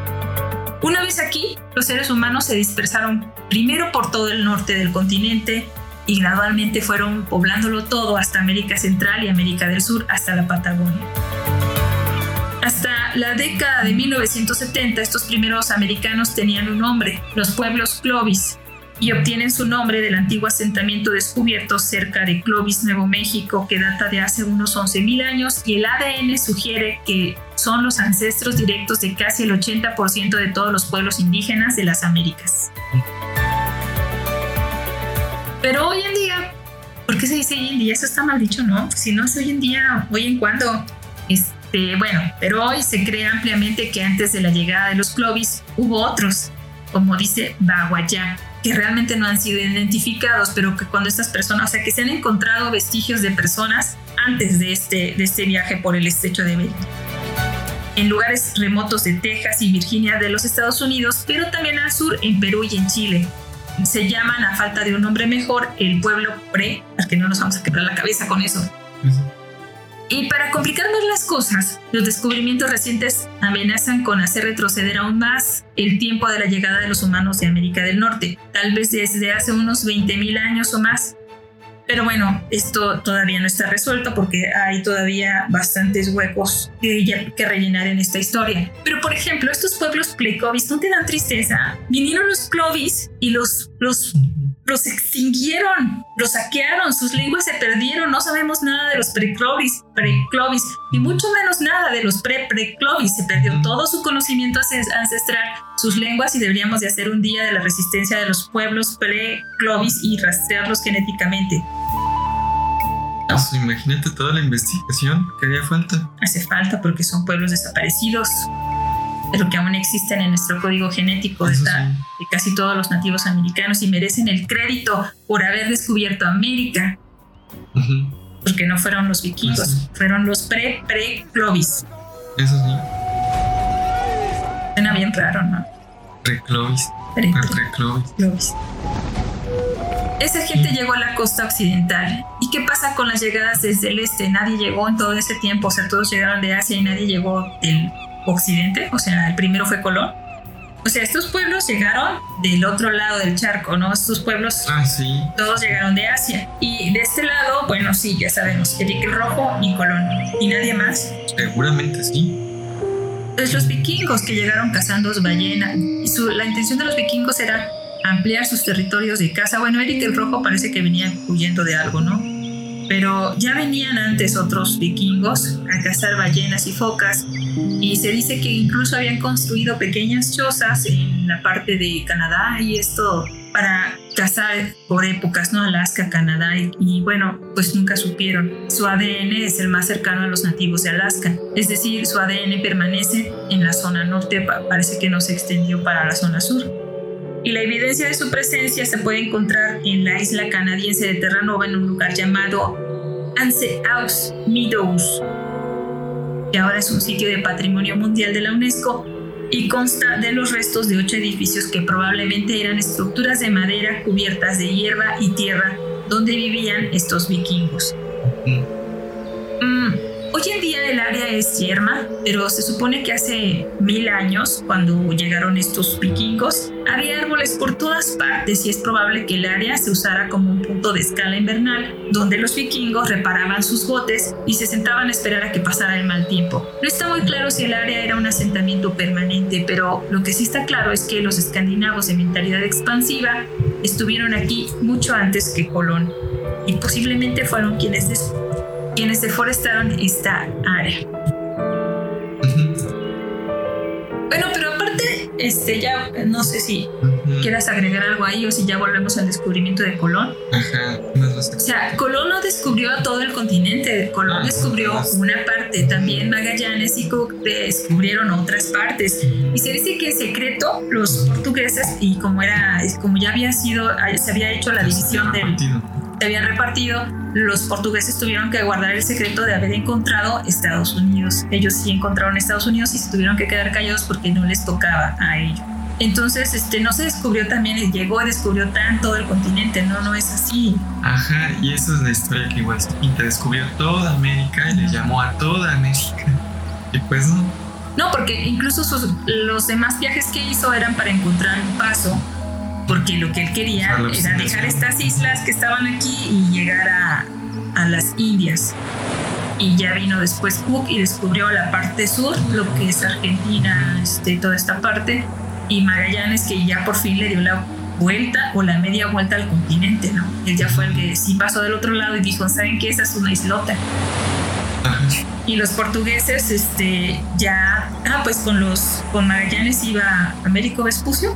Una vez aquí, los seres humanos se dispersaron primero por todo el norte del continente, y gradualmente fueron poblándolo todo hasta América Central y América del Sur hasta la Patagonia. Hasta la década de 1970 estos primeros americanos tenían un nombre, los pueblos Clovis, y obtienen su nombre del antiguo asentamiento descubierto cerca de Clovis, Nuevo México, que data de hace unos 11.000 años y el ADN sugiere que son los ancestros directos de casi el 80% de todos los pueblos indígenas de las Américas. Pero hoy en día, ¿por qué se dice hoy en día? Eso está mal dicho, ¿no? Si no es hoy en día, hoy en cuando. Este, bueno, pero hoy se cree ampliamente que antes de la llegada de los Clovis hubo otros, como dice Baguayá, que realmente no han sido identificados, pero que cuando estas personas, o sea, que se han encontrado vestigios de personas antes de este, de este viaje por el estrecho de Bering. En lugares remotos de Texas y Virginia de los Estados Unidos, pero también al sur, en Perú y en Chile. Se llaman, a falta de un nombre mejor, el pueblo pre, que no nos vamos a quebrar la cabeza con eso. Y para complicar más las cosas, los descubrimientos recientes amenazan con hacer retroceder aún más el tiempo de la llegada de los humanos de América del Norte, tal vez desde hace unos 20.000 años o más. Pero bueno, esto todavía no está resuelto porque hay todavía bastantes huecos que, que rellenar en esta historia. Pero por ejemplo, estos pueblos pleclovis no te dan tristeza. Vinieron los clovis y los, los los extinguieron, los saquearon, sus lenguas se perdieron, no sabemos nada de los preclovis, preclovis y mucho menos nada de los pre-preclovis, se perdió todo su conocimiento ancestral, sus lenguas y deberíamos de hacer un día de la resistencia de los pueblos preclovis y rastrearlos genéticamente. Pues, imagínate toda la investigación que haría falta. Hace falta porque son pueblos desaparecidos pero que aún existen en nuestro código genético de, casi todos los nativos americanos y merecen el crédito por haber descubierto América. Porque no fueron los vikingos, fueron los pre-pre-clovis. Eso sí. Suena bien raro, ¿no? Pre-clovis. Pre-clovis. Esa gente llegó a la costa occidental. ¿Y qué pasa con las llegadas desde el este? Nadie llegó en todo ese tiempo, o sea, todos llegaron de Asia y nadie llegó del occidente, o sea, el primero fue Colón. O sea, estos pueblos llegaron del otro lado del charco, ¿no? Estos pueblos, ah, sí. todos llegaron de Asia. Y de este lado, bueno, sí, ya sabemos, Eric el Rojo y Colón. ¿Y nadie más? Seguramente sí. Pues los vikingos que llegaron cazando ballenas. Y su, la intención de los vikingos era ampliar sus territorios de caza. Bueno, Eric el Rojo parece que venía huyendo de algo, ¿no? Pero ya venían antes otros vikingos a cazar ballenas y focas y se dice que incluso habían construido pequeñas chozas en la parte de Canadá y esto para cazar por épocas, ¿no? Alaska, Canadá y, bueno, pues nunca supieron. Su ADN es el más cercano a los nativos de Alaska, es decir, su ADN permanece en la zona norte, parece que no se extendió para la zona sur y la evidencia de su presencia se puede encontrar en la isla canadiense de Terranova en un lugar llamado Anseaus Meadows, que ahora es un sitio de patrimonio mundial de la UNESCO y consta de los restos de ocho edificios que probablemente eran estructuras de madera cubiertas de hierba y tierra donde vivían estos vikingos. Hoy en día el área es yerma, pero se supone que hace mil años, cuando llegaron estos vikingos, había árboles por todas partes y es probable que el área se usara como un punto de escala invernal, donde los vikingos reparaban sus botes y se sentaban a esperar a que pasara el mal tiempo. No está muy claro si el área era un asentamiento permanente, pero lo que sí está claro es que los escandinavos de mentalidad expansiva estuvieron aquí mucho antes que Colón y posiblemente fueron quienes quienes deforestaron esta área. Bueno, pero aparte, este ya no sé si quieras agregar algo ahí o si ya volvemos al descubrimiento de Colón. Ajá. O sea, Colón no descubrió todo el continente, Colón ah, descubrió una parte, también Magallanes y Cook descubrieron otras partes. Y se dice que en secreto los portugueses, y como era, como ya había sido, se había hecho la división del se habían repartido, los portugueses tuvieron que guardar el secreto de haber encontrado Estados Unidos. Ellos sí encontraron Estados Unidos y se tuvieron que quedar callados porque no les tocaba a ellos. Entonces, este, no se descubrió también, llegó y descubrió todo el continente, no, no es así. Ajá, y esa es la historia que igual pinta, descubrió toda América y le llamó a toda América. Y pues no. No, porque incluso los demás viajes que hizo eran para encontrar un paso porque lo que él quería era dejar estas islas que estaban aquí y llegar a, a las Indias. Y ya vino después Cook y descubrió la parte sur, lo que es Argentina, este, toda esta parte, y Magallanes que ya por fin le dio la vuelta o la media vuelta al continente, ¿no? Él ya fue el que sí pasó del otro lado y dijo, ¿saben qué? Esa es una islota. Y los portugueses, este, ya, ah, pues con los, con Magallanes iba Américo Vespucio,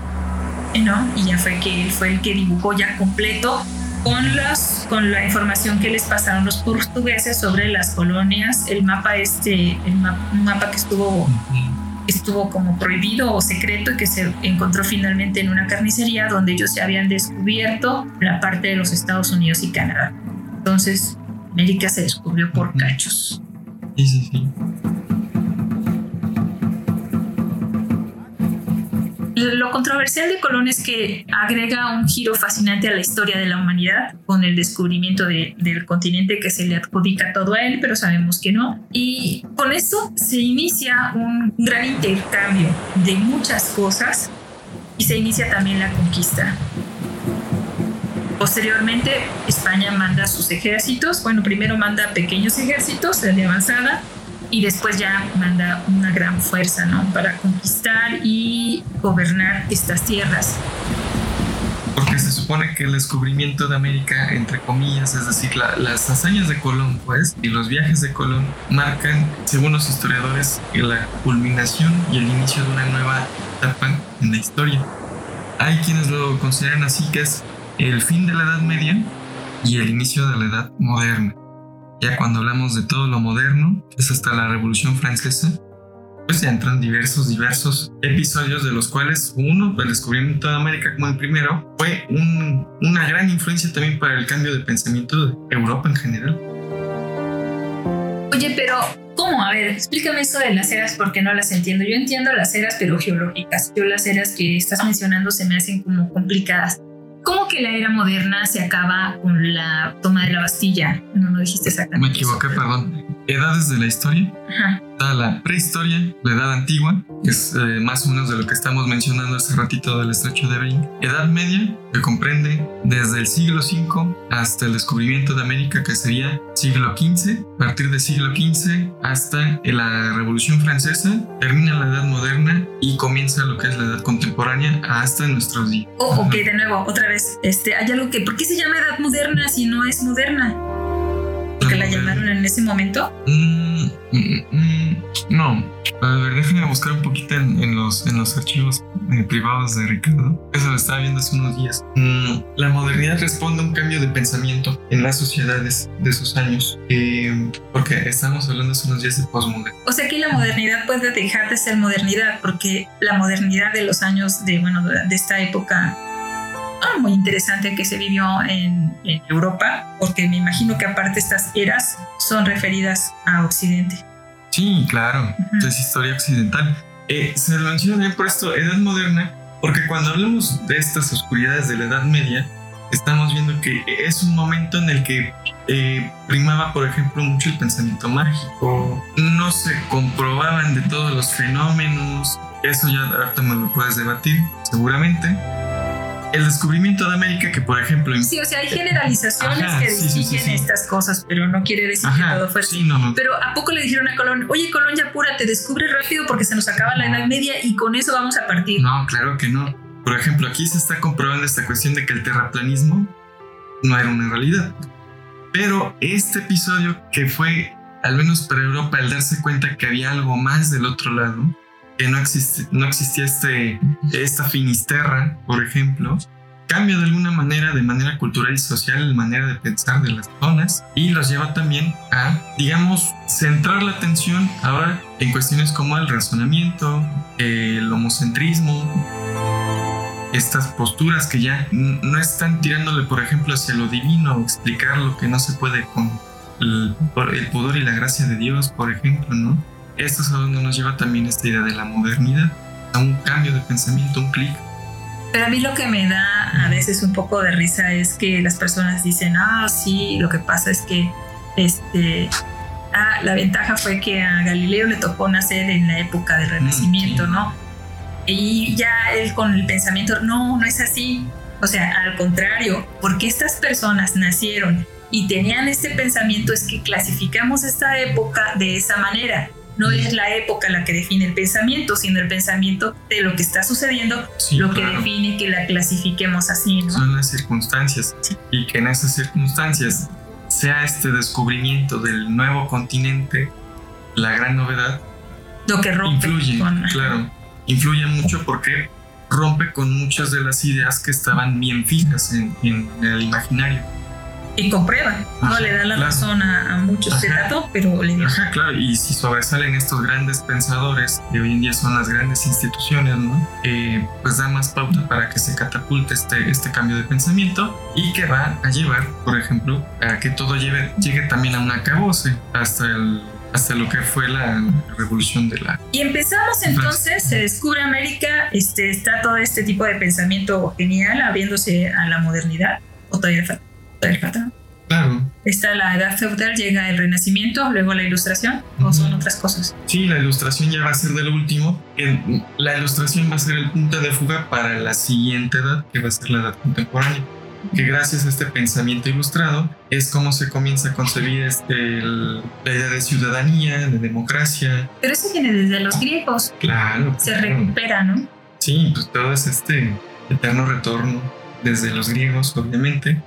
¿no? Y ya fue que él fue el que dibujó ya completo con, las, con la información que les pasaron los portugueses sobre las colonias, el mapa este, el mapa que estuvo, estuvo como prohibido o secreto y que se encontró finalmente en una carnicería donde ellos ya habían descubierto la parte de los Estados Unidos y Canadá. Entonces, América se descubrió por cachos. Sí, sí, sí. Lo controversial de Colón es que agrega un giro fascinante a la historia de la humanidad con el descubrimiento del continente que se le adjudica todo a él, pero sabemos que no. Y con eso se inicia un gran intercambio de muchas cosas y se inicia también la conquista. Posteriormente, España manda sus ejércitos, bueno, primero manda pequeños ejércitos de avanzada y después ya manda una gran fuerza ¿no? para conquistar y gobernar estas tierras. Porque se supone que el descubrimiento de América, entre comillas, es decir, las hazañas de Colón, pues, y los viajes de Colón marcan, según los historiadores, la culminación y el inicio de una nueva etapa en la historia. Hay quienes lo consideran así, que es el fin de la Edad Media y el inicio de la Edad Moderna. Ya cuando hablamos de todo lo moderno, es hasta la Revolución Francesa, pues ya entran diversos, diversos episodios de los cuales uno, el descubrimiento de América como el primero, fue una gran influencia también para el cambio de pensamiento de Europa en general. Oye, pero ¿cómo? A ver, explícame eso de las eras porque no las entiendo. Yo entiendo las eras, pero geológicas. Yo las eras que estás mencionando se me hacen como complicadas. ¿Cómo que la era moderna se acaba con la toma de la Bastilla? No, no dijiste exactamente. Me equivoqué, perdón. Edades de la historia. Ajá la prehistoria, la edad antigua, que es eh, más o menos de lo que estamos mencionando hace ratito del estrecho de Bering. Edad media, que comprende desde el siglo V hasta el descubrimiento de América, que sería siglo XV. A partir del siglo XV hasta la Revolución Francesa, termina la edad moderna y comienza lo que es la edad contemporánea hasta nuestros días. Oh, ok, de nuevo, otra vez. Este, hay algo que, ¿por qué se llama edad moderna si no es moderna? ¿Porque la llamaron en ese momento? Mm, mm, mm, no. A ver, déjenme buscar un poquito en, los, en los archivos eh, privados de Ricardo. Eso lo estaba viendo hace unos días. la modernidad responde a un cambio de pensamiento en las sociedades de esos años. Eh, porque estamos hablando hace unos días de postmoderno. O sea que la modernidad puede dejar de ser modernidad porque la modernidad de los años de, bueno, de esta época muy interesante que se vivió en, Europa, porque me imagino que aparte estas eras son referidas a Occidente. Sí, claro, es historia occidental. Eh, se menciona bien por esto, Edad Moderna, porque cuando hablamos de estas oscuridades de la Edad Media, estamos viendo que es un momento en el que eh, primaba, por ejemplo, mucho el pensamiento mágico, no se comprobaban de todos los fenómenos, eso ya ahorita me lo puedes debatir, seguramente el descubrimiento de América, que por ejemplo. Sí, o sea, hay generalizaciones que distinguen estas cosas, pero no quiere decir que todo fue así. Pero ¿a poco le dijeron a Colón, oye, Colón, ya apúrate, descubre rápido porque se nos acaba la Edad Media y con eso vamos a partir? No, claro que no. Por ejemplo, aquí se está comprobando esta cuestión de que el terraplanismo no era una realidad. Pero este episodio que fue, al menos para Europa, el darse cuenta que había algo más del otro lado, que no, no existía este, esta finisterra, por ejemplo, cambia de alguna manera, de manera cultural y social, la manera de pensar de las zonas y los lleva también a, digamos, centrar la atención ahora en cuestiones como el razonamiento, el homocentrismo, estas posturas que ya no están tirándole, por ejemplo, hacia lo divino, explicar lo que no se puede con el, el pudor y la gracia de Dios, por ejemplo, ¿no? Esto es a donde nos lleva también esta idea de la modernidad, a un cambio de pensamiento, un clic. Pero a mí lo que me da a veces un poco de risa es que las personas dicen, ah, sí, lo que pasa es que este, ah, la ventaja fue que a Galileo le tocó nacer en la época del mm, Renacimiento, ¿no? Y ya él con el pensamiento, no, no es así. O sea, al contrario, porque estas personas nacieron y tenían este pensamiento es que clasificamos esta época de esa manera No es la época la que define el pensamiento, sino el pensamiento de lo que está sucediendo, lo que define que la clasifiquemos así. ¿no? Son las circunstancias. Y que en esas circunstancias sea este descubrimiento del nuevo continente la gran novedad. Lo que rompe. Influye, claro. Influye mucho porque rompe con muchas de las ideas que estaban bien fijas en, en el imaginario y comprueba. no le da la razón a, muchos de pero le dio. Ajá, claro, y si sobresalen estos grandes pensadores, que hoy en día son las grandes instituciones, ¿no? Eh, pues da más pauta para que se catapulte este, este cambio de pensamiento y que va a llevar, por ejemplo, a que todo lleve, llegue también a un acabose hasta el hasta lo que fue la revolución de la... Y empezamos entonces, se descubre América, este, está todo este tipo de pensamiento genial abriéndose a la modernidad, o todavía falta Claro. Está la edad feudal, llega el renacimiento, luego la ilustración, o son otras cosas. Sí, la ilustración ya va a ser de lo último. La ilustración va a ser el punto de fuga para la siguiente edad, que va a ser la edad contemporánea. Que gracias a este pensamiento ilustrado es como se comienza a concebir este, la idea de ciudadanía, de democracia. Pero eso viene desde los griegos. Claro. Se recupera, ¿no? Sí, pues todo es este eterno retorno desde los griegos, obviamente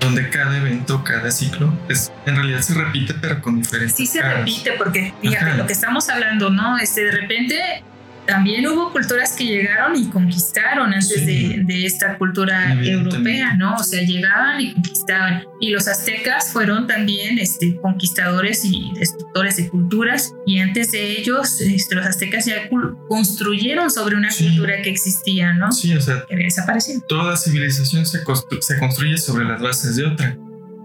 donde cada evento, cada ciclo, es, en realidad se repite, pero con diferentes. Sí se repite, porque fíjate, lo que estamos hablando, ¿no? Este, de repente también hubo culturas que llegaron y conquistaron antes de, esta cultura europea, ¿no? O sea, llegaban y conquistaban. Y los aztecas fueron también este, conquistadores y destructores de culturas. Y antes de ellos, este, los aztecas ya construyeron sobre una cultura que existía, ¿no? Sí, o sea, que había desaparecido. Toda civilización se, se construye sobre las bases de otra.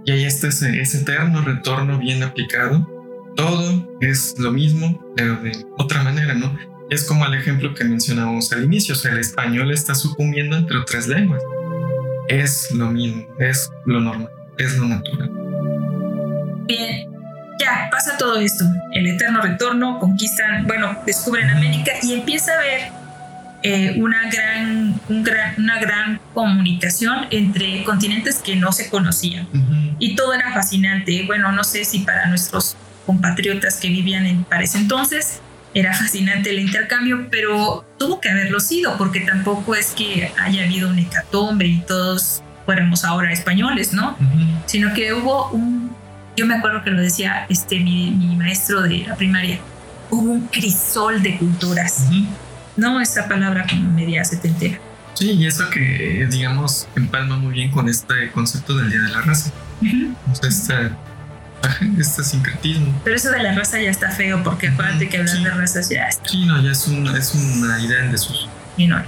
Y ahí está ese, ese eterno retorno bien aplicado. Todo es lo mismo, pero de otra manera, ¿no? Es como el ejemplo que mencionábamos al inicio, o sea, el español está sucumbiendo entre otras lenguas. Es lo mismo, es lo normal, es lo natural. Bien, ya pasa todo esto. El eterno retorno, conquistan, bueno, descubren América y empieza a haber eh, una, gran, una gran comunicación entre continentes que no se conocían. Y todo era fascinante. Bueno, no sé si para nuestros compatriotas que vivían en, para ese entonces era fascinante el intercambio, pero tuvo que haberlo sido, porque tampoco es que haya habido un hecatombe y todos fuéramos ahora españoles, ¿no? Sino que hubo un, yo me acuerdo que lo decía este, mi, maestro de la primaria, hubo un crisol de culturas, ¿no? Esta palabra como media setentera. Sí, y eso que, digamos, empalma muy bien con este concepto del Día de la Raza. O sea, esta este sincretismo. Pero eso de la raza ya está feo, porque acuérdate que hablar de razas ya está. Sí, no, ya es una, es una idea en desuso. Y no.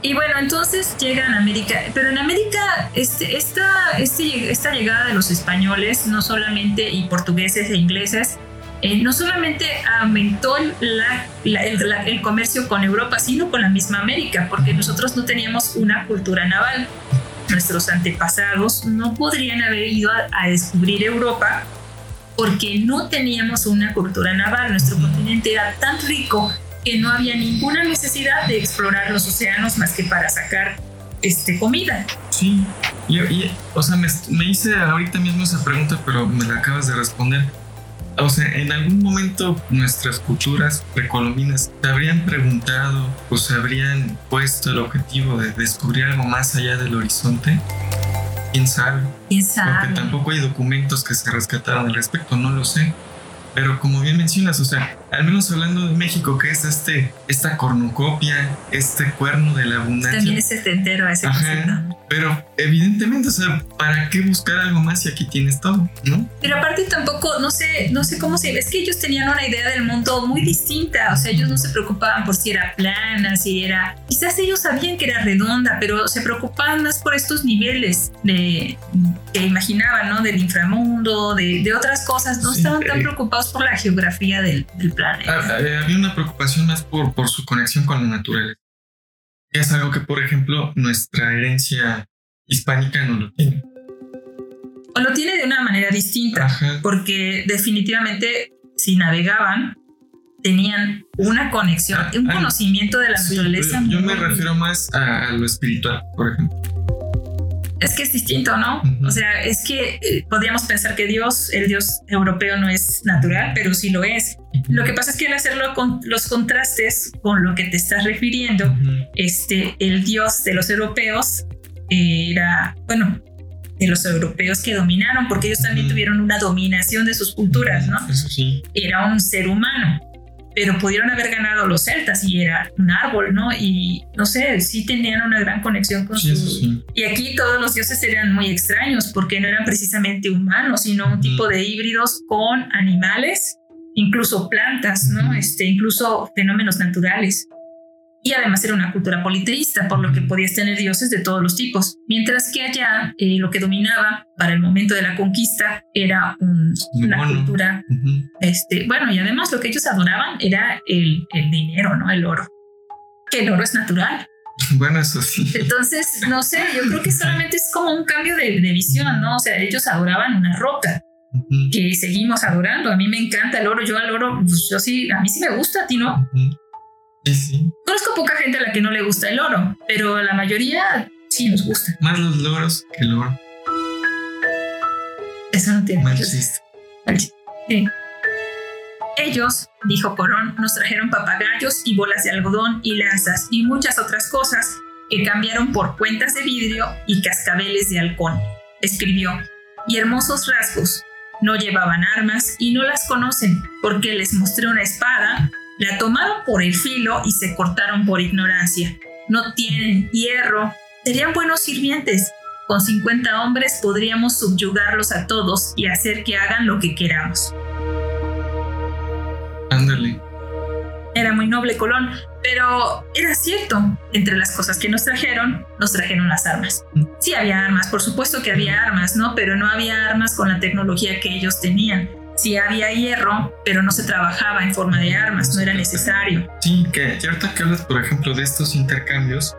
Y bueno, entonces llegan a América, pero en América este, esta, este, esta llegada de los españoles, no solamente y portugueses e ingleses, eh, no solamente aumentó la, el, el, comercio con Europa, sino con la misma América, porque nosotros no teníamos una cultura naval nuestros antepasados no podrían haber ido a, descubrir Europa porque no teníamos una cultura naval. Nuestro continente era tan rico que no había ninguna necesidad de explorar los océanos más que para sacar este, comida. Sí, y, o sea, me, me, hice ahorita mismo esa pregunta, pero me la acabas de responder o sea, en algún momento nuestras culturas precolombinas se habrían preguntado o se habrían puesto el objetivo de descubrir algo más allá del horizonte. ¿Quién sabe? ¿Quién sabe? Porque tampoco hay documentos que se rescataron al respecto, no lo sé. Pero como bien mencionas, o sea, al menos hablando de México, que es este, esta cornucopia, este cuerno de la abundancia. También es setentero ese Ajá, Pero evidentemente, o sea, ¿para qué buscar algo más si aquí tienes todo, no? Pero aparte tampoco, no sé, no sé cómo se... Es que ellos tenían una idea del mundo muy distinta, o sea, ellos no se preocupaban por si era plana, si era... Quizás ellos sabían que era redonda, pero se preocupaban más por estos niveles de, que imaginaban, ¿no? Del inframundo, de, de otras cosas, no estaban tan preocupados por la geografía del, del Ah, eh, había una preocupación más por, por su conexión con la naturaleza. Es algo que, por ejemplo, nuestra herencia hispánica no lo tiene. O lo tiene de una manera distinta, porque definitivamente si navegaban, tenían una conexión, ah, un ah, conocimiento de la naturaleza. Yo, me refiero más a, lo espiritual, por ejemplo es que es distinto, ¿no? O sea, es que eh, podríamos pensar que Dios, el Dios europeo no es natural, pero sí lo es. Lo que pasa es que al hacerlo con los contrastes con lo que te estás refiriendo, este, el dios de los europeos era, bueno, de los europeos que dominaron, porque ellos también tuvieron una dominación de sus culturas, ¿no? Eso sí. Era un ser humano, pero pudieron haber ganado los celtas y era un árbol, ¿no? Y no sé, sí tenían una gran conexión con Sí, su... sí. Y aquí todos los dioses eran muy extraños porque no eran precisamente humanos, sino un tipo de híbridos con animales, incluso plantas, ¿no? Este, incluso fenómenos naturales. Y además era una cultura politeísta, por lo que podías tener dioses de todos los tipos. Mientras que allá eh, lo que dominaba para el momento de la conquista era un- una bueno. cultura, Ujú. este, bueno, y además lo que ellos adoraban era el, el dinero, ¿no? El oro. Que el oro es natural. Bueno, eso sí. Entonces, no sé, yo creo que solamente es como un cambio de, de visión, ¿no? O sea, ellos adoraban una roca que seguimos adorando. A mí me encanta el oro, yo al oro, pues yo sí, a mí sí me gusta, a ti no. Ujú. Sí, sí. Conozco poca gente a la que no le gusta el oro, pero a la mayoría sí nos gusta. Más los logros que el oro. Eso no tiene Mal chiste. Sí. Ellos, dijo Corón, nos trajeron papagayos y bolas de algodón y lanzas y muchas otras cosas que cambiaron por cuentas de vidrio y cascabeles de halcón. Escribió, y hermosos rasgos. No llevaban armas y no las conocen porque les mostré una espada, la tomaron por el filo y se cortaron por ignorancia. No tienen hierro, serían buenos sirvientes. Con 50 hombres podríamos subyugarlos a todos y hacer que hagan lo que queramos. Ándale. Era muy noble Colón, pero era cierto. Entre las cosas que nos trajeron, nos trajeron las armas. Sí había armas, por supuesto que había armas, ¿no? Pero no había armas con la tecnología que ellos tenían. Sí había hierro, pero no se trabajaba en forma de armas, no era necesario. Sí, que, ahorita que hablas, por ejemplo, de estos intercambios,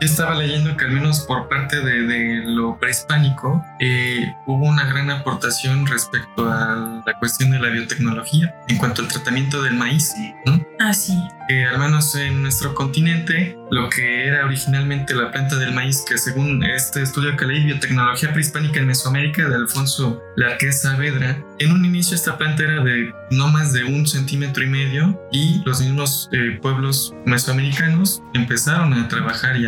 yo estaba leyendo que al menos por parte de, de lo prehispánico eh, hubo una gran aportación respecto a la cuestión de la biotecnología en cuanto al tratamiento del maíz, ¿no? Ah, sí. que al menos en nuestro continente, lo que era originalmente la planta del maíz, que según este estudio que leí, Biotecnología Prehispánica en Mesoamérica de Alfonso Larquez Saavedra, en un inicio esta planta era de no más de un centímetro y medio y los mismos eh, pueblos mesoamericanos empezaron a trabajar y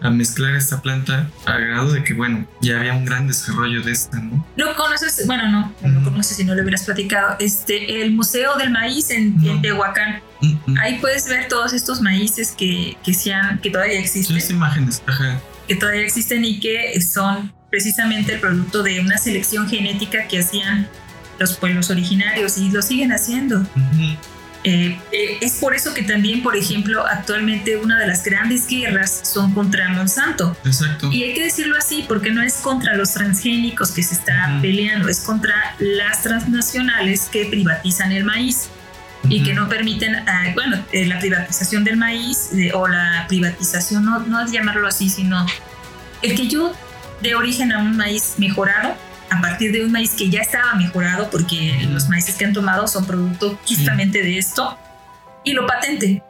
a mezclar esta planta a grado de que, bueno, ya había un gran desarrollo de esta, ¿no? ¿No conoces? Bueno, no, no Ujú. conoces si no lo hubieras platicado. Este, el Museo del Maíz en, en No. Tehuacán. Mm, mm. Ahí puedes ver todos estos maíces que, que, se han- que todavía existen. estas imágenes, ajá. que todavía existen y que son precisamente el producto de una selección genética que hacían los pueblos originarios y lo siguen haciendo. Eh, eh, es por eso que también, por ejemplo, actualmente una de las grandes guerras son contra Monsanto. Exacto. Y hay que decirlo así porque no es contra los transgénicos que se está peleando, es contra las transnacionales que privatizan el maíz y que no permiten, ah, bueno, eh, la privatización del maíz o la privatización, no, no es llamarlo así, sino el que yo dé origen a un maíz mejorado a partir de un maíz que ya estaba mejorado, porque los maíces que han tomado son producto justamente de esto, y lo patente.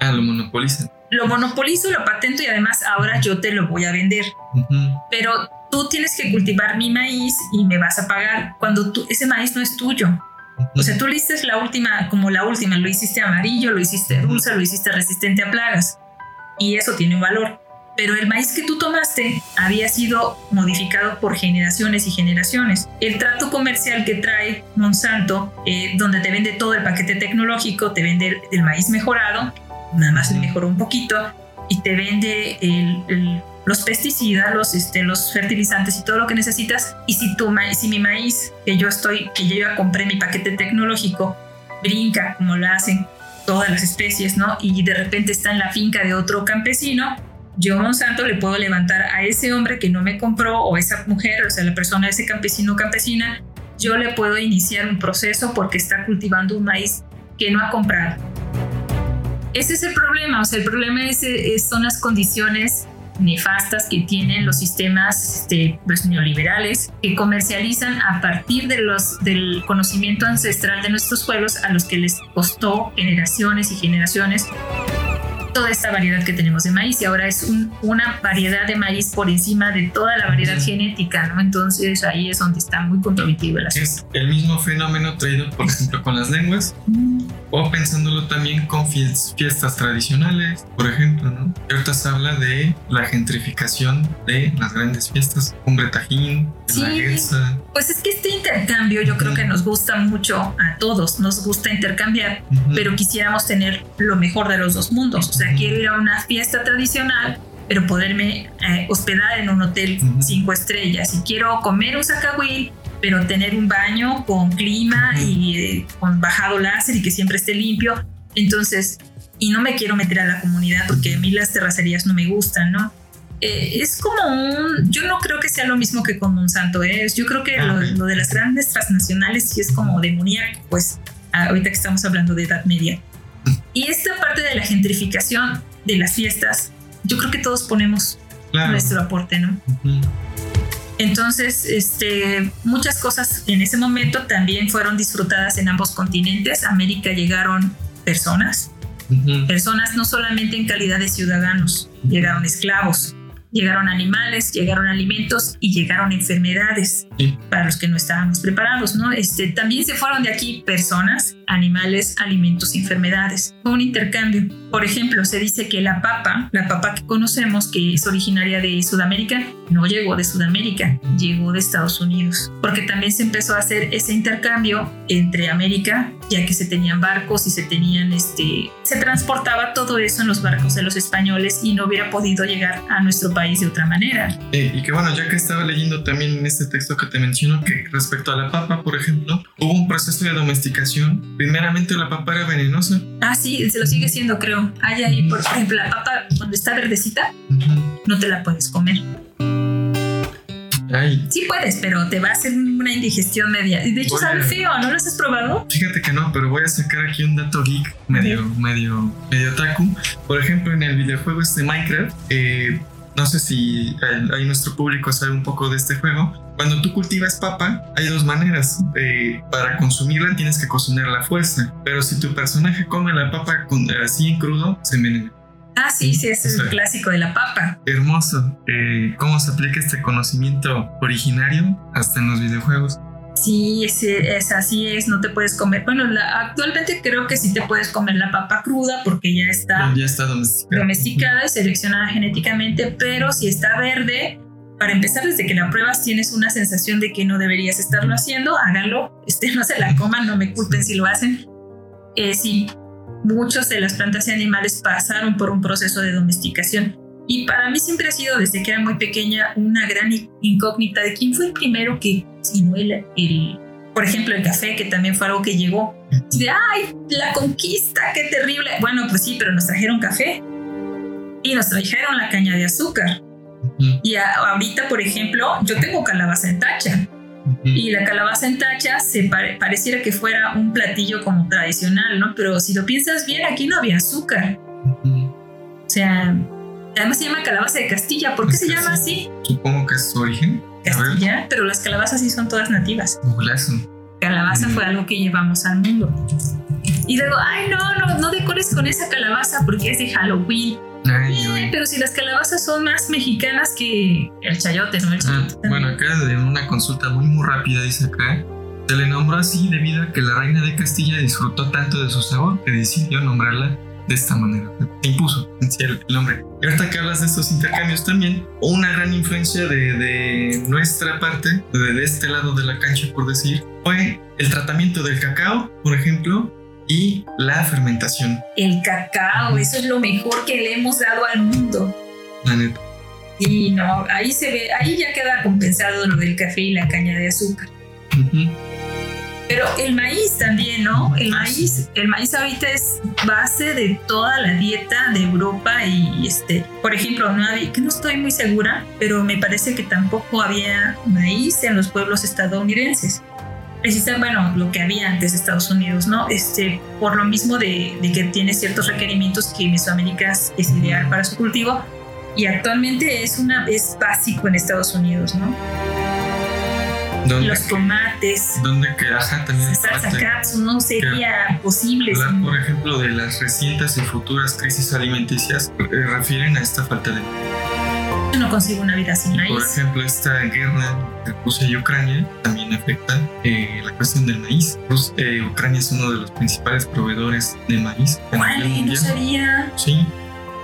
Ah, lo monopolizan. Lo monopolizo, lo patento y además ahora yo te lo voy a vender. Ujú. Pero tú tienes que cultivar mi maíz y me vas a pagar cuando tú, ese maíz no es tuyo. O sea, tú lo hiciste la última, como la última, lo hiciste amarillo, lo hiciste dulce, lo hiciste resistente a plagas. Y eso tiene un valor. Pero el maíz que tú tomaste había sido modificado por generaciones y generaciones. El trato comercial que trae Monsanto, eh, donde te vende todo el paquete tecnológico, te vende el, el maíz mejorado, nada más le mejoró un poquito, y te vende el- el- los pesticidas, los, este, los fertilizantes y todo lo que necesitas. Y si tu maíz, si mi maíz, que yo estoy, que yo ya compré mi paquete tecnológico, brinca como lo hacen todas las especies, ¿no? Y de repente está en la finca de otro campesino, yo Monsanto le puedo levantar a ese hombre que no me compró o esa mujer, o sea, la persona, ese campesino o campesina, yo le puedo iniciar un proceso porque está cultivando un maíz que no ha comprado. Ese es el problema, o sea, el problema es, son las condiciones nefastas que tienen los sistemas este, pues, neoliberales que comercializan a partir del conocimiento ancestral de nuestros pueblos a los que les costó generaciones y generaciones toda esta variedad que tenemos de maíz y ahora es una variedad de maíz por encima de toda la variedad genética, ¿no? Entonces ahí es donde está muy comprometido el asunto. Es el mismo fenómeno traído, por ejemplo, con las lenguas o pensándolo también con fiestas tradicionales, por ejemplo, ¿no? Ahorita se habla de la gentrificación de las grandes fiestas, Cumbre Tajín, la Guerza. Pues es que este intercambio yo creo que nos gusta mucho a todos, nos gusta intercambiar, pero quisiéramos tener lo mejor de los dos mundos. O sea, quiero ir a una fiesta tradicional, pero poderme eh, hospedar en un hotel cinco estrellas. Y quiero comer un zacahuil, pero tener un baño con clima y eh, con bajado láser y que siempre esté limpio. Entonces, y no me quiero meter a la comunidad porque a mí las terracerías no me gustan, ¿no? Eh, es como un, yo no creo que sea lo mismo que con Monsanto, es, yo creo que lo, lo, de las grandes transnacionales sí es como demoníaco, pues ahorita que estamos hablando de Edad Media. Y esta parte de la gentrificación de las fiestas, yo creo que todos ponemos nuestro aporte, ¿no? Entonces, este, muchas cosas en ese momento también fueron disfrutadas en ambos continentes. A América llegaron personas, personas no solamente en calidad de ciudadanos, llegaron esclavos, llegaron animales, llegaron alimentos y llegaron enfermedades para los que no estábamos preparados, ¿no? Este, también se fueron de aquí personas, animales, alimentos y enfermedades. Fue un intercambio. Por ejemplo, se dice que la papa, la papa que conocemos, que es originaria de Sudamérica, no llegó de Sudamérica, llegó de Estados Unidos, porque también se empezó a hacer ese intercambio entre América, ya que se tenían barcos y se tenían, este, se transportaba todo eso en los barcos de los españoles y no hubiera podido llegar a nuestro país de otra manera. y que bueno, ya que estaba leyendo también en este texto que te menciono, que respecto a la papa, por ejemplo, hubo un proceso de domesticación. Primeramente la papa era venenosa. Ah, sí, se lo sigue siendo, creo. Hay ahí, por ejemplo, la papa cuando está verdecita, no te la puedes comer. Ay. Sí puedes, pero te va a hacer una indigestión media. De hecho, sabe feo, ¿no lo has probado? Fíjate que no, pero voy a sacar aquí un dato geek medio, medio, medio taku. Por ejemplo, en el videojuego este Minecraft, eh, no sé si ahí nuestro público sabe un poco de este juego. Cuando tú cultivas papa, hay dos maneras. Eh, para consumirla tienes que cocinarla a fuerza, pero si tu personaje come la papa así en crudo, se envenena. Ah, sí, sí, es el clásico de la papa. Hermoso. Eh, ¿Cómo se aplica este conocimiento originario hasta en los videojuegos? Sí, es, así es, no te puedes comer. Bueno, actualmente creo que sí te puedes comer la papa cruda porque ya está, ya está domesticada. domesticada y seleccionada genéticamente, pero si está verde, para empezar, desde que la pruebas tienes una sensación de que no deberías estarlo haciendo, háganlo, este, no se la coman, no me culpen si lo hacen. Eh, sí, muchos de las plantas y animales pasaron por un proceso de domesticación y para mí siempre ha sido, desde que era muy pequeña, una gran incógnita de quién fue el primero que sino el, el, por ejemplo, el café, que también fue algo que llegó. De, ay, la conquista, qué terrible. Bueno, pues sí, pero nos trajeron café y nos trajeron la caña de azúcar. Y ahorita, por ejemplo, yo tengo calabaza en tacha. Y la calabaza en tacha se pareciera que fuera un platillo como tradicional, ¿no? Pero si lo piensas bien, aquí no había azúcar. O sea, Además se llama calabaza de Castilla. ¿Por qué se llama así? Supongo que es su origen. Castilla, pero las calabazas sí son todas nativas. Calabaza fue algo que llevamos al mundo. Y luego, ay, no, no, no decores con esa calabaza porque es de Halloween. Ay, pero si las calabazas son más mexicanas que el chayote, ¿no? El ah, bueno, acá en una consulta muy, muy rápida dice acá, se le nombró así debido a que la reina de Castilla disfrutó tanto de su sabor que decidió nombrarla de esta manera. Se impuso el nombre. Y ahorita que hablas de estos intercambios también, una gran influencia de, nuestra parte, de, este lado de la cancha, por decir, fue el tratamiento del cacao, por ejemplo, y la fermentación. El cacao, eso es lo mejor que le hemos dado al mundo. La neta. Y no, ahí se ve, ahí ya queda compensado lo del café y la caña de azúcar. Pero el maíz también, ¿no? El maíz, el maíz ahorita es base de toda la dieta de Europa y este, por ejemplo, no había, que no estoy muy segura, pero me parece que tampoco había maíz en los pueblos estadounidenses. Precisamente, bueno, lo que había antes de Estados Unidos, ¿no? Este, por lo mismo de, de que tiene ciertos requerimientos que Mesoamérica es ideal para su cultivo y actualmente es, una, es básico en Estados Unidos, ¿no? ¿Dónde los tomates, ¿Dónde que ajá, también salsa katsu, no sería posible. Hablar, por ejemplo, de las recientes y futuras crisis alimenticias eh, refieren a esta falta de Yo no consigo una vida sin Por maíz. ejemplo, esta guerra de Rusia y Ucrania también afecta eh, la cuestión del maíz. Rus- eh, Ucrania es uno de los principales proveedores de maíz ¿Cuál? No sabía. Sí.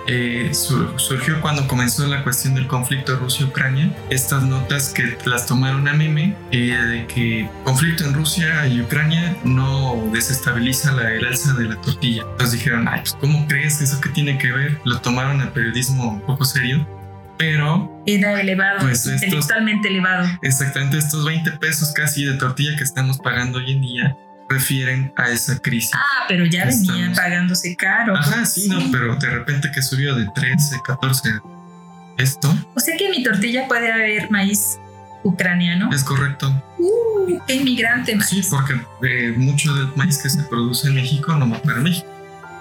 Eh, sur- surgió cuando comenzó la cuestión del conflicto Rusia-Ucrania. Estas notas que las tomaron a meme eh, de que conflicto en Rusia y Ucrania no desestabiliza la, el alza de la tortilla. Entonces dijeron, ay, pues ¿cómo crees? ¿Eso qué tiene que ver? Lo tomaron al periodismo un poco serio. Pero Era elevado, Pues estos- intelectualmente elevado. Exactamente, estos 20 pesos casi de tortilla que estamos pagando hoy en día refieren a esa crisis. Ah, pero ya venía Estamos- pagándose caro. Ajá, sí, no, pero de repente que subió de 13, 14, esto O sea que en mi tortilla puede haber maíz ucraniano. es correcto. Uh, qué inmigrante maíz. Sí, porque eh, mucho del maíz que se produce en México no va para México.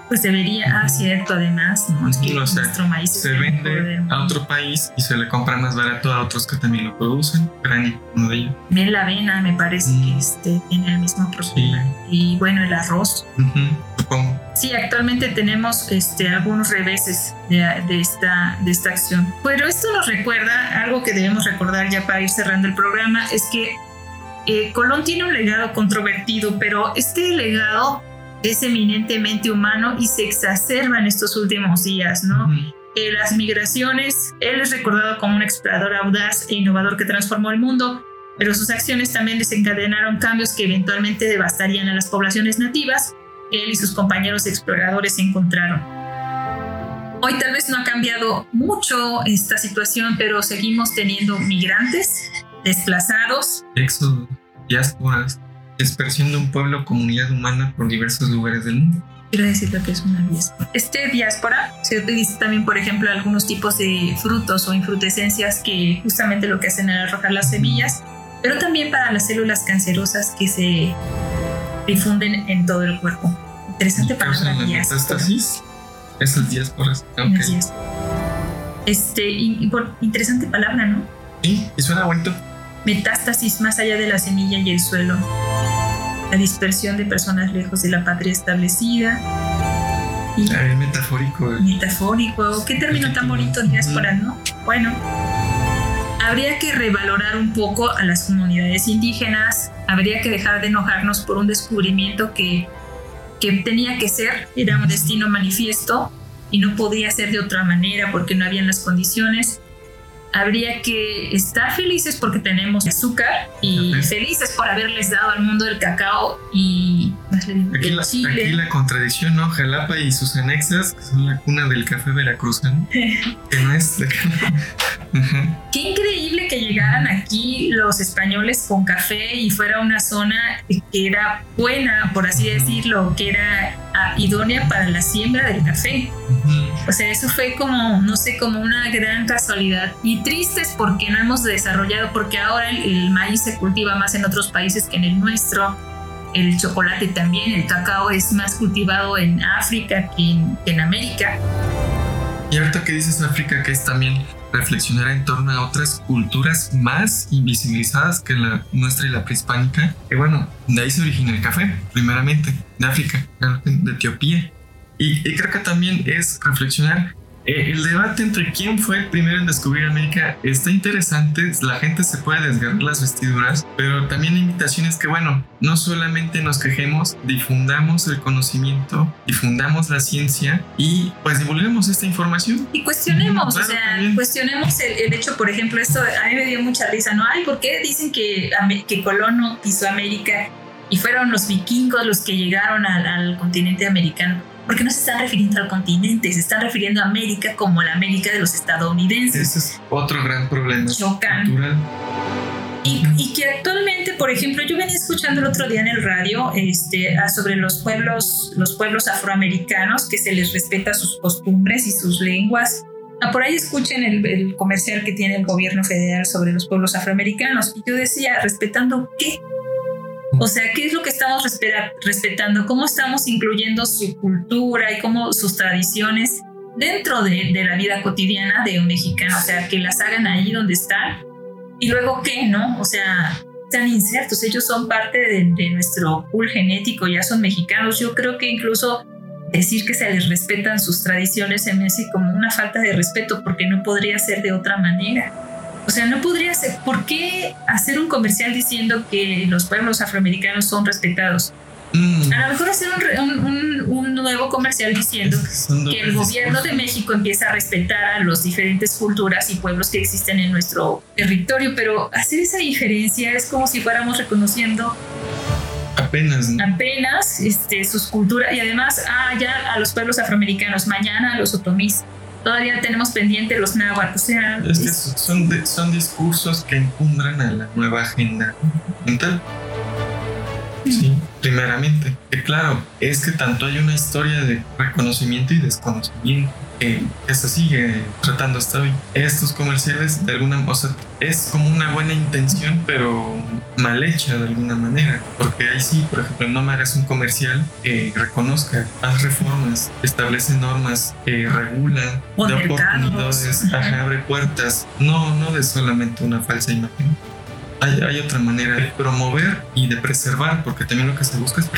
Pues debería, ah, cierto, además, ¿no? Es que O sea, nuestro maíz Se vende a otro país y se le compra más barato a otros que también lo producen. Ucrania, uno de ellos. La avena me parece Mm. que este, tiene el mismo problema. Y bueno, el arroz. Supongo. Sí, actualmente tenemos este, algunos reveses de, de esta, de esta acción. Pero esto nos recuerda, algo que debemos recordar ya para ir cerrando el programa, es que eh, Colón tiene un legado controvertido, pero este legado es eminentemente humano y se exacerba en estos últimos días, ¿no? Eh, las migraciones, él es recordado como un explorador audaz e innovador que transformó el mundo, pero sus acciones también desencadenaron cambios que eventualmente devastarían a las poblaciones nativas que él y sus compañeros exploradores encontraron. Hoy tal vez no ha cambiado mucho esta situación, pero seguimos teniendo migrantes, desplazados, Éxodo, diásporas, dispersión de un pueblo o comunidad humana por diversos lugares del mundo. quiero decir lo que es una diáspora. Este diáspora se utiliza también, por ejemplo, algunos tipos de frutos o infrutescencias que justamente lo que hacen es arrojar las semillas, pero también para las células cancerosas que se difunden en todo el cuerpo. Interesante palabra la diáspora. metástasis. Esas diásporas. Ok. Así es. Este, y- y por- interesante palabra, ¿no? Sí, y suena bonito. Metástasis más allá de la semilla y el suelo. La dispersión de personas lejos de la patria establecida. Y Ah, metafórico. metafórico. Qué término tan bonito, diáspora, ¿no? Bueno, habría que revalorar un poco a las comunidades indígenas. Habría que dejar de enojarnos por un descubrimiento que, que tenía que ser, era un destino manifiesto y no podía ser de otra manera porque no habían las condiciones. Habría que estar felices porque tenemos azúcar y felices por haberles dado al mundo el cacao y digo, Aquí el la, chile. aquí la contradicción, ¿no? Jalapa y sus anexas, que son la cuna del café veracruzano. que no es. de. Qué increíble que llegaran aquí los españoles con café y fuera una zona que era buena, por así decirlo, que era idónea para la siembra del café. O sea, eso fue como, no sé, como una gran casualidad. Y tristes porque no hemos desarrollado, porque ahora el, el maíz se cultiva más en otros países que en el nuestro. El chocolate también, el cacao es más cultivado en África que en, que en América. Y ahorita que dices África, que es también reflexionar en torno a otras culturas más invisibilizadas que la nuestra y la prehispánica. Que bueno, de ahí se origina el café, primeramente, de África, de Etiopía. Y, y creo que también es reflexionar. Eh, el debate entre quién fue el primero en descubrir América está interesante. La gente se puede desgarrar las vestiduras, pero también la invitación es que, bueno, no solamente nos quejemos, difundamos el conocimiento, difundamos la ciencia y pues divulguemos esta información. Y cuestionemos, Claro, o sea, también. cuestionemos el, el hecho, por ejemplo, esto a mí me dio mucha risa, ¿no? Ay, ¿por qué dicen que, que Colón no pisó América y fueron los vikingos los que llegaron al, al continente americano? Porque no se están refiriendo al continente, se están refiriendo a América como la América de los estadounidenses. Ese es otro gran problema Chocan. cultural. Y, y que actualmente, por ejemplo, yo venía escuchando el otro día en el radio este, sobre los pueblos, los pueblos afroamericanos, que se les respeta sus costumbres y sus lenguas. Ah, por ahí escuchen el, el comercial que tiene el gobierno federal sobre los pueblos afroamericanos. Y yo decía, ¿respetando qué? O sea, ¿qué es lo que estamos respeta- respetando? ¿Cómo estamos incluyendo su cultura y cómo sus tradiciones dentro de, la vida cotidiana de un mexicano? O sea, que las hagan ahí donde están y luego qué, ¿no? O sea, están insertos, ellos son parte de, de nuestro pool genético, ya son mexicanos. Yo creo que incluso decir que se les respetan sus tradiciones se me hace como una falta de respeto porque no podría ser de otra manera. O sea, no podría ser, ¿por qué hacer un comercial diciendo que los pueblos afroamericanos son respetados? Mm, A lo mejor hacer un, un- un nuevo comercial diciendo que el gobierno de. México empieza a respetar a las diferentes culturas y pueblos que existen en nuestro territorio, pero hacer esa diferencia es como si fuéramos reconociendo Apenas, ¿no? apenas este, sus culturas y además ah, ya a los pueblos afroamericanos, mañana a los otomís, todavía tenemos pendiente los náhuatl, o sea, Es que son, de- son discursos que encumbran a la nueva agenda mental. Sí, primeramente. Que claro, es que tanto hay una historia de reconocimiento y desconocimiento que, se sigue tratando hasta hoy. Estos comerciales, de alguna o sea, es como una buena intención, pero mal hecha de alguna manera. Porque ahí sí, por ejemplo, no me hagas un comercial que reconozca, haz reformas, establece normas, eh, regula, da oportunidades, ajá, abre puertas. No, no de solamente una falsa imagen. Hay, hay otra manera de promover y de preservar, porque también lo que se busca es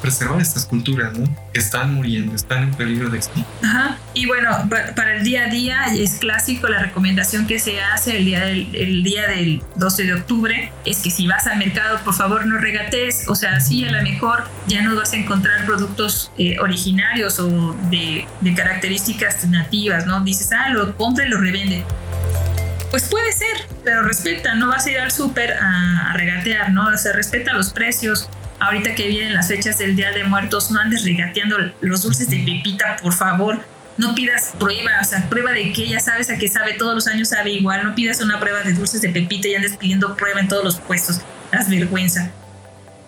preservar, estas culturas, ¿no? Que están muriendo, están en peligro de extinción. Ajá. Y bueno, pa- para el día a día es clásico la recomendación que se hace el día del, el día del 12 de octubre es que si vas al mercado, por favor no regates. O sea, sí, a lo mejor ya no vas a encontrar productos eh, originarios o de, de características nativas, ¿no? Dices, ah, lo compra y lo revende. Pues puede ser, pero respeta, no vas a ir al súper a, a regatear, ¿no? O sea, respeta los precios. Ahorita que vienen las fechas del Día de Muertos, no andes regateando los dulces de pepita, por favor. No pidas prueba, o sea, prueba de que ya sabes a qué sabe, todos los años sabe igual. No pidas una prueba de dulces de pepita y andes pidiendo prueba en todos los puestos. Das vergüenza.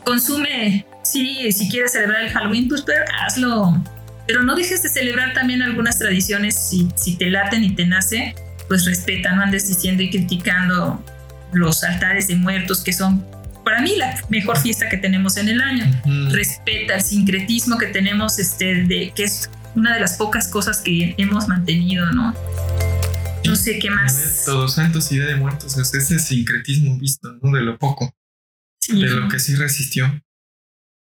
Consume, sí, si quieres celebrar el Halloween, pues pero hazlo. Pero no dejes de celebrar también algunas tradiciones si, si te laten y te nace pues respeta, no andes diciendo y criticando los altares de muertos que son para mí la mejor fiesta que tenemos en el año. Respeta el sincretismo que tenemos, este, de, que es una de las pocas cosas que hemos mantenido, ¿no? No sé qué más. Todos Santos y Día de Muertos es ese sincretismo visto, ¿no? De lo poco, Sí. de lo que sí resistió.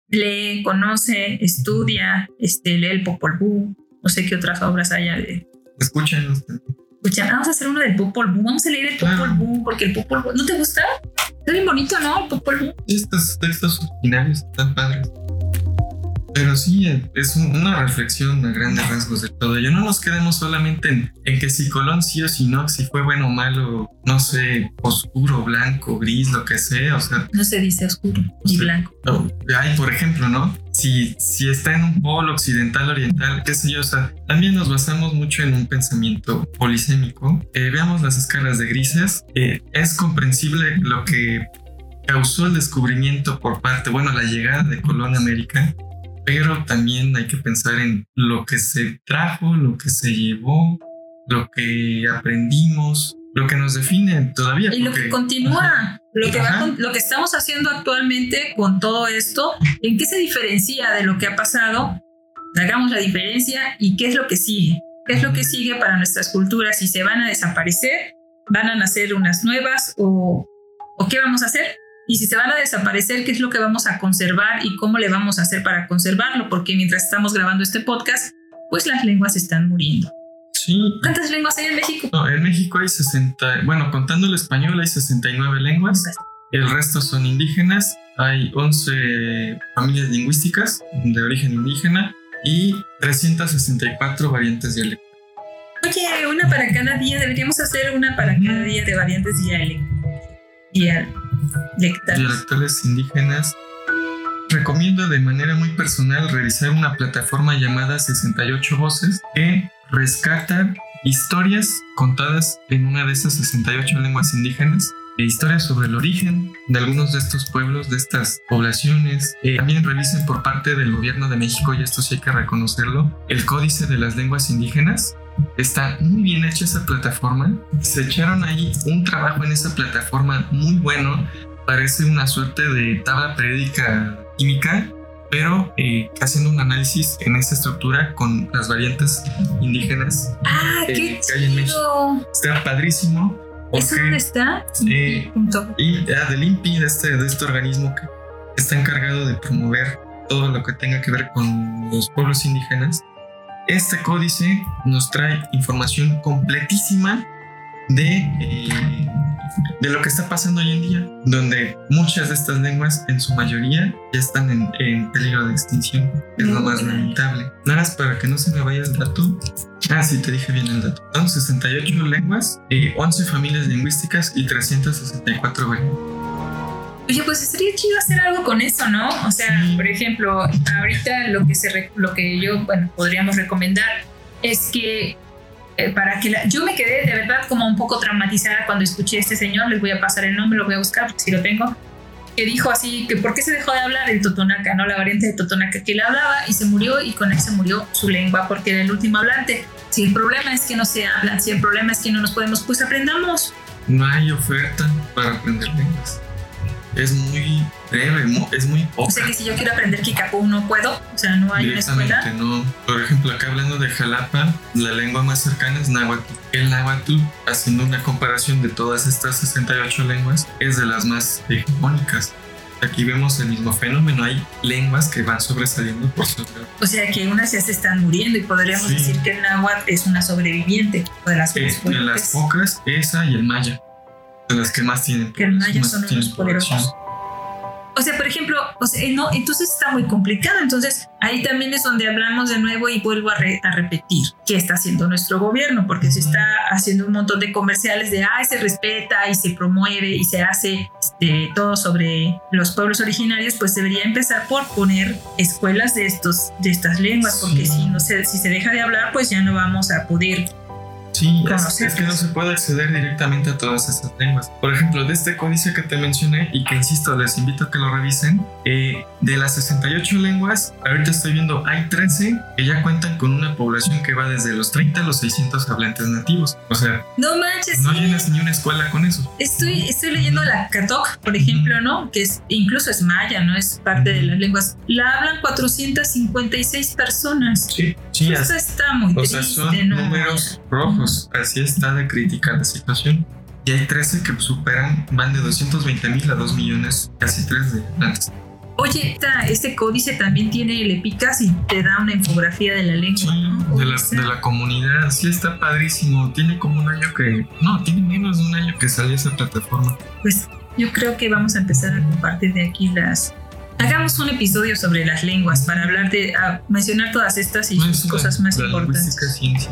Lee, conoce, estudia, este, lee el Popol Vuh, no sé qué otras obras haya de... Escúchanlos también. Escucha, vamos a hacer uno del Popol Vuh, vamos a leer el Popol Claro. Vuh, porque el Popol Vuh, ¿no te gusta? Está bien bonito, ¿no? El Popol Vuh. Estos textos originarios están padres. Pero sí, es un- una reflexión a grandes rasgos de todo. Ya no nos quedemos solamente en, en que si Colón sí o si no, si fue bueno o malo, no sé, oscuro, blanco, gris, lo que sea. O sea, No se dice oscuro ni Sí. blanco. hay, por ejemplo, ¿no? Si, está en un polo occidental, oriental, qué sé yo, o sea, también nos basamos mucho en un pensamiento polisémico. Eh, veamos las escalas de grises. Eh, es comprensible lo que causó el descubrimiento por parte, bueno, la llegada de Colón a América, pero también hay que pensar en lo que se trajo, lo que se llevó, lo que aprendimos, lo que nos define todavía. Y lo que continúa, lo que, va Ajá. con- lo que estamos haciendo actualmente con todo esto, ¿en qué se diferencia de lo que ha pasado? Hagamos la diferencia y qué es lo que sigue. ¿Qué es lo que sigue para nuestras culturas? Si se van a desaparecer, van a nacer unas nuevas o, o qué vamos a hacer? Y si se van a desaparecer, ¿qué es lo que vamos a conservar y cómo le vamos a hacer para conservarlo? Porque mientras estamos grabando este podcast, pues las lenguas están muriendo. Sí, ¿Cuántas lenguas hay en México? No, en México hay 60, bueno, contando el español hay 69 lenguas, el resto son indígenas, hay 11 familias lingüísticas de origen indígena y 364 variantes dialectales. Oye, una para cada día, deberíamos hacer una para cada día de variantes dialect- dialectales. dialectales indígenas. Recomiendo de manera muy personal revisar una plataforma llamada 68 Voces que rescata historias contadas en una de esas 68 lenguas indígenas e historias sobre el origen de algunos de estos pueblos, de estas poblaciones. Eh, también revisen por parte del gobierno de México, y esto sí hay que reconocerlo, el Códice de las Lenguas Indígenas. Está muy bien hecha esa plataforma. Se echaron ahí un trabajo en esa plataforma muy bueno. Parece una suerte de tabla periódica química, pero eh, haciendo un análisis en esa estructura con las variantes indígenas. Ah, Eh, qué que hay en chido. Está padrísimo. ¿Eso dónde está? Punto. Y ah, del INPI, de este, de este organismo que está encargado de promover todo lo que tenga que ver con los pueblos indígenas, este códice nos trae información completísima de, eh, de lo que está pasando hoy en día, donde muchas de estas lenguas, en su mayoría, ya están en, en peligro de extinción, es lo más lamentable. Nada más para que no se me vaya el dato. Ah, sí, te dije bien el dato. Son 68 lenguas, eh, 11 familias lingüísticas y 364 variantes. Oye, pues estaría chido hacer algo con eso, ¿no? O sea, Sí. por ejemplo, ahorita lo que se lo que yo, bueno, podríamos recomendar es que eh, para que yo me quedé de verdad como un poco traumatizada cuando escuché a este señor, les voy a pasar el nombre, lo voy a buscar si lo tengo, que dijo así que por qué se dejó de hablar el totonaca, no la variante de totonaca que él hablaba y se murió y con él se murió su lengua porque era el último hablante. Si el problema es que no se hablan, si el problema es que no nos podemos, pues aprendamos. No hay oferta para aprender lenguas. Es muy breve, es muy O poca. sea que si yo quiero aprender Kikapú no puedo, o sea, no hay una escuela. No. Por ejemplo, acá hablando de Jalapa, la lengua más cercana es náhuatl. El náhuatl, haciendo una comparación de todas estas 68 lenguas, es de las más hegemónicas. Aquí vemos el mismo fenómeno. Hay lenguas que van sobresaliendo por otras. O sea que unas ya se están muriendo y podríamos Sí. decir que el náhuatl es una sobreviviente de las Eh, de las pocas, esa y el maya. De las que más tienen. Que son los poderosos. O sea, por ejemplo, o sea, no, entonces está muy complicado. Entonces ahí también es donde hablamos de nuevo y vuelvo a, re- a repetir qué está haciendo nuestro gobierno, porque se está haciendo un montón de comerciales de, ay, se respeta y se promueve y se hace este, todo sobre los pueblos originarios, pues debería empezar por poner escuelas de, estos, de estas lenguas, porque Sí. si, no se, si se deja de hablar, pues ya no vamos a poder Sí, es, es que no se puede acceder directamente a todas esas lenguas. Por ejemplo, de este códice que te mencioné y que insisto, les invito a que lo revisen, eh, de las 68 lenguas, ahorita estoy viendo, hay 13 que ya cuentan con una población que va desde los 30 a los 600 hablantes nativos. O sea, No manches, no sí. llenas ni una escuela con eso. Estoy, estoy leyendo la Catok, por ejemplo, ¿no? Que es, incluso es maya, no es parte de las lenguas. La hablan 456 personas. Sí, sí, Eso está muy O triste, sea, son ¿no? números rojos. Así está de crítica la situación. Y hay 13 que superan, van de 220 mil a 2 millones, casi 3 de hablantes. Oye, esta- este códice también tiene, le picas y te da una infografía de la lengua, Sí, ¿no? de la, de la comunidad, sí está padrísimo. Tiene como un año que. No, tiene menos de un año que salió esa plataforma. Pues yo creo que vamos a empezar a compartir de aquí las... Hagamos un episodio sobre las lenguas para hablar de, mencionar todas estas y No, sus es la- cosas más la importantes. lingüística ciencia.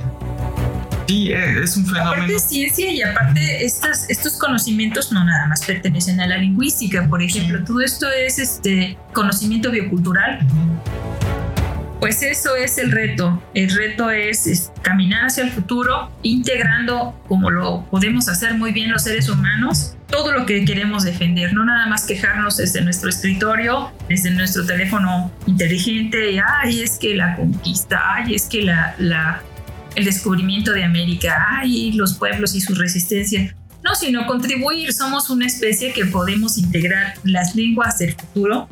Sí, eh, es un fenómeno. Aparte ciencia y aparte estas, estos conocimientos no nada más pertenecen a la lingüística, por ejemplo, Sí. todo esto es este conocimiento biocultural, pues eso es el reto. El reto es, es caminar hacia el futuro, integrando, como lo podemos hacer muy bien los seres humanos, todo lo que queremos defender, no nada más quejarnos desde nuestro escritorio, desde nuestro teléfono inteligente, y ay, es que la conquista, ay, es que la, la, el descubrimiento de América, ay, los pueblos y su resistencia. No, sino contribuir. Somos una especie que podemos integrar las lenguas del futuro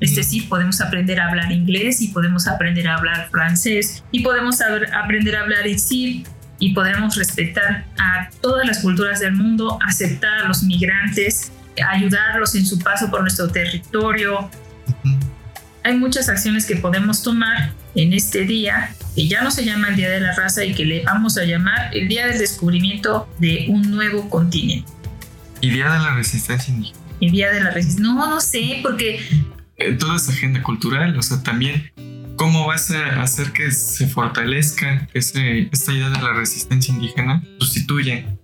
es decir, podemos aprender a hablar inglés y podemos aprender a hablar francés y podemos saber- aprender a hablar itzil y podremos respetar a todas las culturas del mundo, aceptar a los migrantes, ayudarlos en su paso por nuestro territorio. Ujú. Hay muchas acciones que podemos tomar en este día, que ya no se llama el Día de la Raza y que le vamos a llamar el Día del Descubrimiento de un Nuevo Continente. Y Día de la Resistencia Indígena. El Día de la Resistencia. No, no sé, porque Eh, toda esa agenda cultural, o sea, también cómo vas a hacer que se fortalezca ese, esta idea de la resistencia indígena,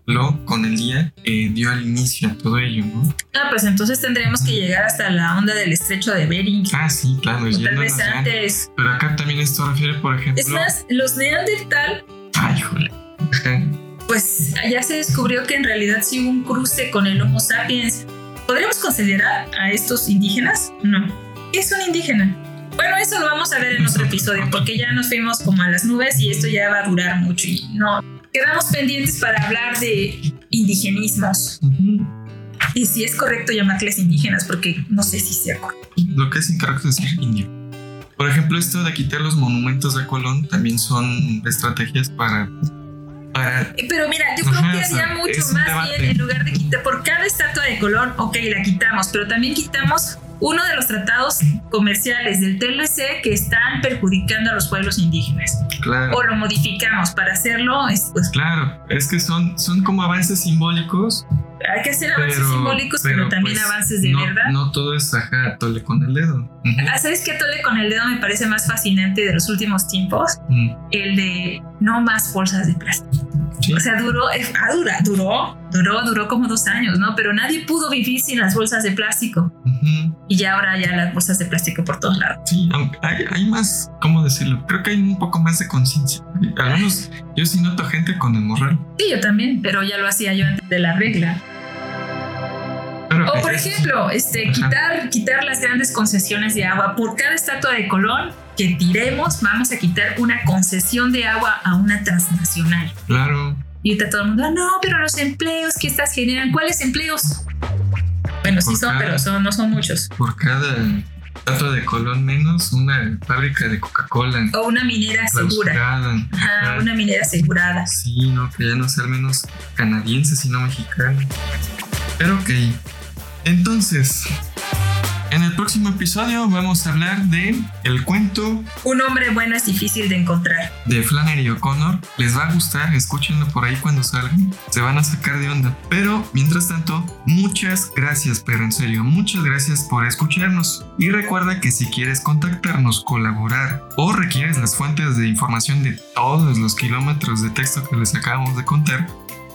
sustituyelo con el día que dio al inicio a todo ello, ¿no? Ah, pues entonces tendremos que llegar hasta la onda del estrecho de Bering. Ah, sí, claro, o tal vez ya. antes. Pero acá también esto refiere, por ejemplo. Es más, los Neandertal, Ay, híjole. Ajá. pues ya se descubrió que en realidad sí hubo un cruce con el Homo sapiens. ¿Podríamos considerar a estos indígenas? No. ¿Qué es un indígena? Bueno, eso lo vamos a ver en otro episodio porque ya nos fuimos como a las nubes y esto ya va a durar mucho y no. Quedamos pendientes para hablar de indigenismos y si es correcto llamarles indígenas porque no sé si sea correcto. Lo que es incorrecto es decir indio. Por ejemplo, esto de quitar los monumentos de Colón también son estrategias para Pero mira, yo creo que haría mucho más bien en lugar de quitar por cada estatua de Colón, ok, la quitamos, pero también quitamos uno de los tratados comerciales del TLC que están perjudicando a los pueblos indígenas. Claro. O lo modificamos para hacerlo. Pues, claro, es que son, son como avances simbólicos. Hay que hacer avances simbólicos, pero, también pues, avances de verdad. No todo es ajá, tole con el dedo. Ah, ¿Sabes qué tole con el dedo me parece más fascinante de los últimos tiempos? El de no más bolsas de plástico. O sea, duró, ah, dura, duró, duró, duró como dos años, ¿no? Pero nadie pudo vivir sin las bolsas de plástico. Y ya ahora ya las bolsas de plástico por todos lados. Sí, hay, hay más, ¿cómo decirlo? Creo que hay un poco más de conciencia. Al menos yo sí noto gente con el morral. Sí, yo también, pero ya lo hacía yo antes de la regla. O por ejemplo, este, quitar, quitar las grandes concesiones de agua. Por cada estatua de Colón que tiremos, vamos a quitar una concesión de agua a una transnacional. Claro. Y está todo el mundo, no, pero los empleos que estas generan, ¿cuáles empleos? Bueno, sí son, pero son, no son muchos. Por cada estatua de Colón menos, una fábrica de Coca-Cola. O una minera asegurada. Ajá, una minera asegurada. Sí, no, que ya no sea al menos canadiense, sino mexicano. Pero ok. Entonces, en el próximo episodio vamos a hablar de el cuento Un hombre bueno es difícil de encontrar de Flannery O'Connor. Les va a gustar, escúchenlo por ahí cuando salgan. Se van a sacar de onda. Pero mientras tanto, muchas gracias, pero en serio, muchas gracias por escucharnos. Y recuerda que si quieres contactarnos, colaborar o requieres las fuentes de información de todos los kilómetros de texto que les acabamos de contar,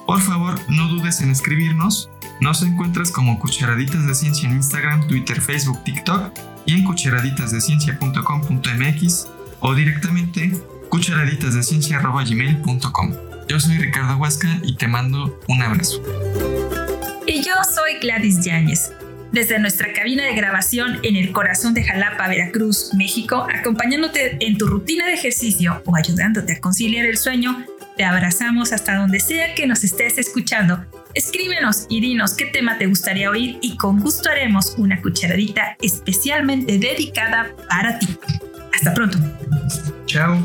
por favor no dudes en escribirnos nos encuentras como Cucharaditas de Ciencia en Instagram, Twitter, Facebook, TikTok y en cucharaditasdeciencia.com.mx o directamente cucharaditasdeciencia.gmail.com. Yo soy Ricardo Huasca y te mando un abrazo. Y yo soy Gladys Yáñez. Desde nuestra cabina de grabación en el corazón de Jalapa, Veracruz, México, acompañándote en tu rutina de ejercicio o ayudándote a conciliar el sueño, te abrazamos hasta donde sea que nos estés escuchando Escríbenos y dinos qué tema te gustaría oír y con gusto haremos una cucharadita especialmente dedicada para ti. Hasta pronto. Chao.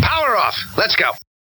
Power off. Let's go.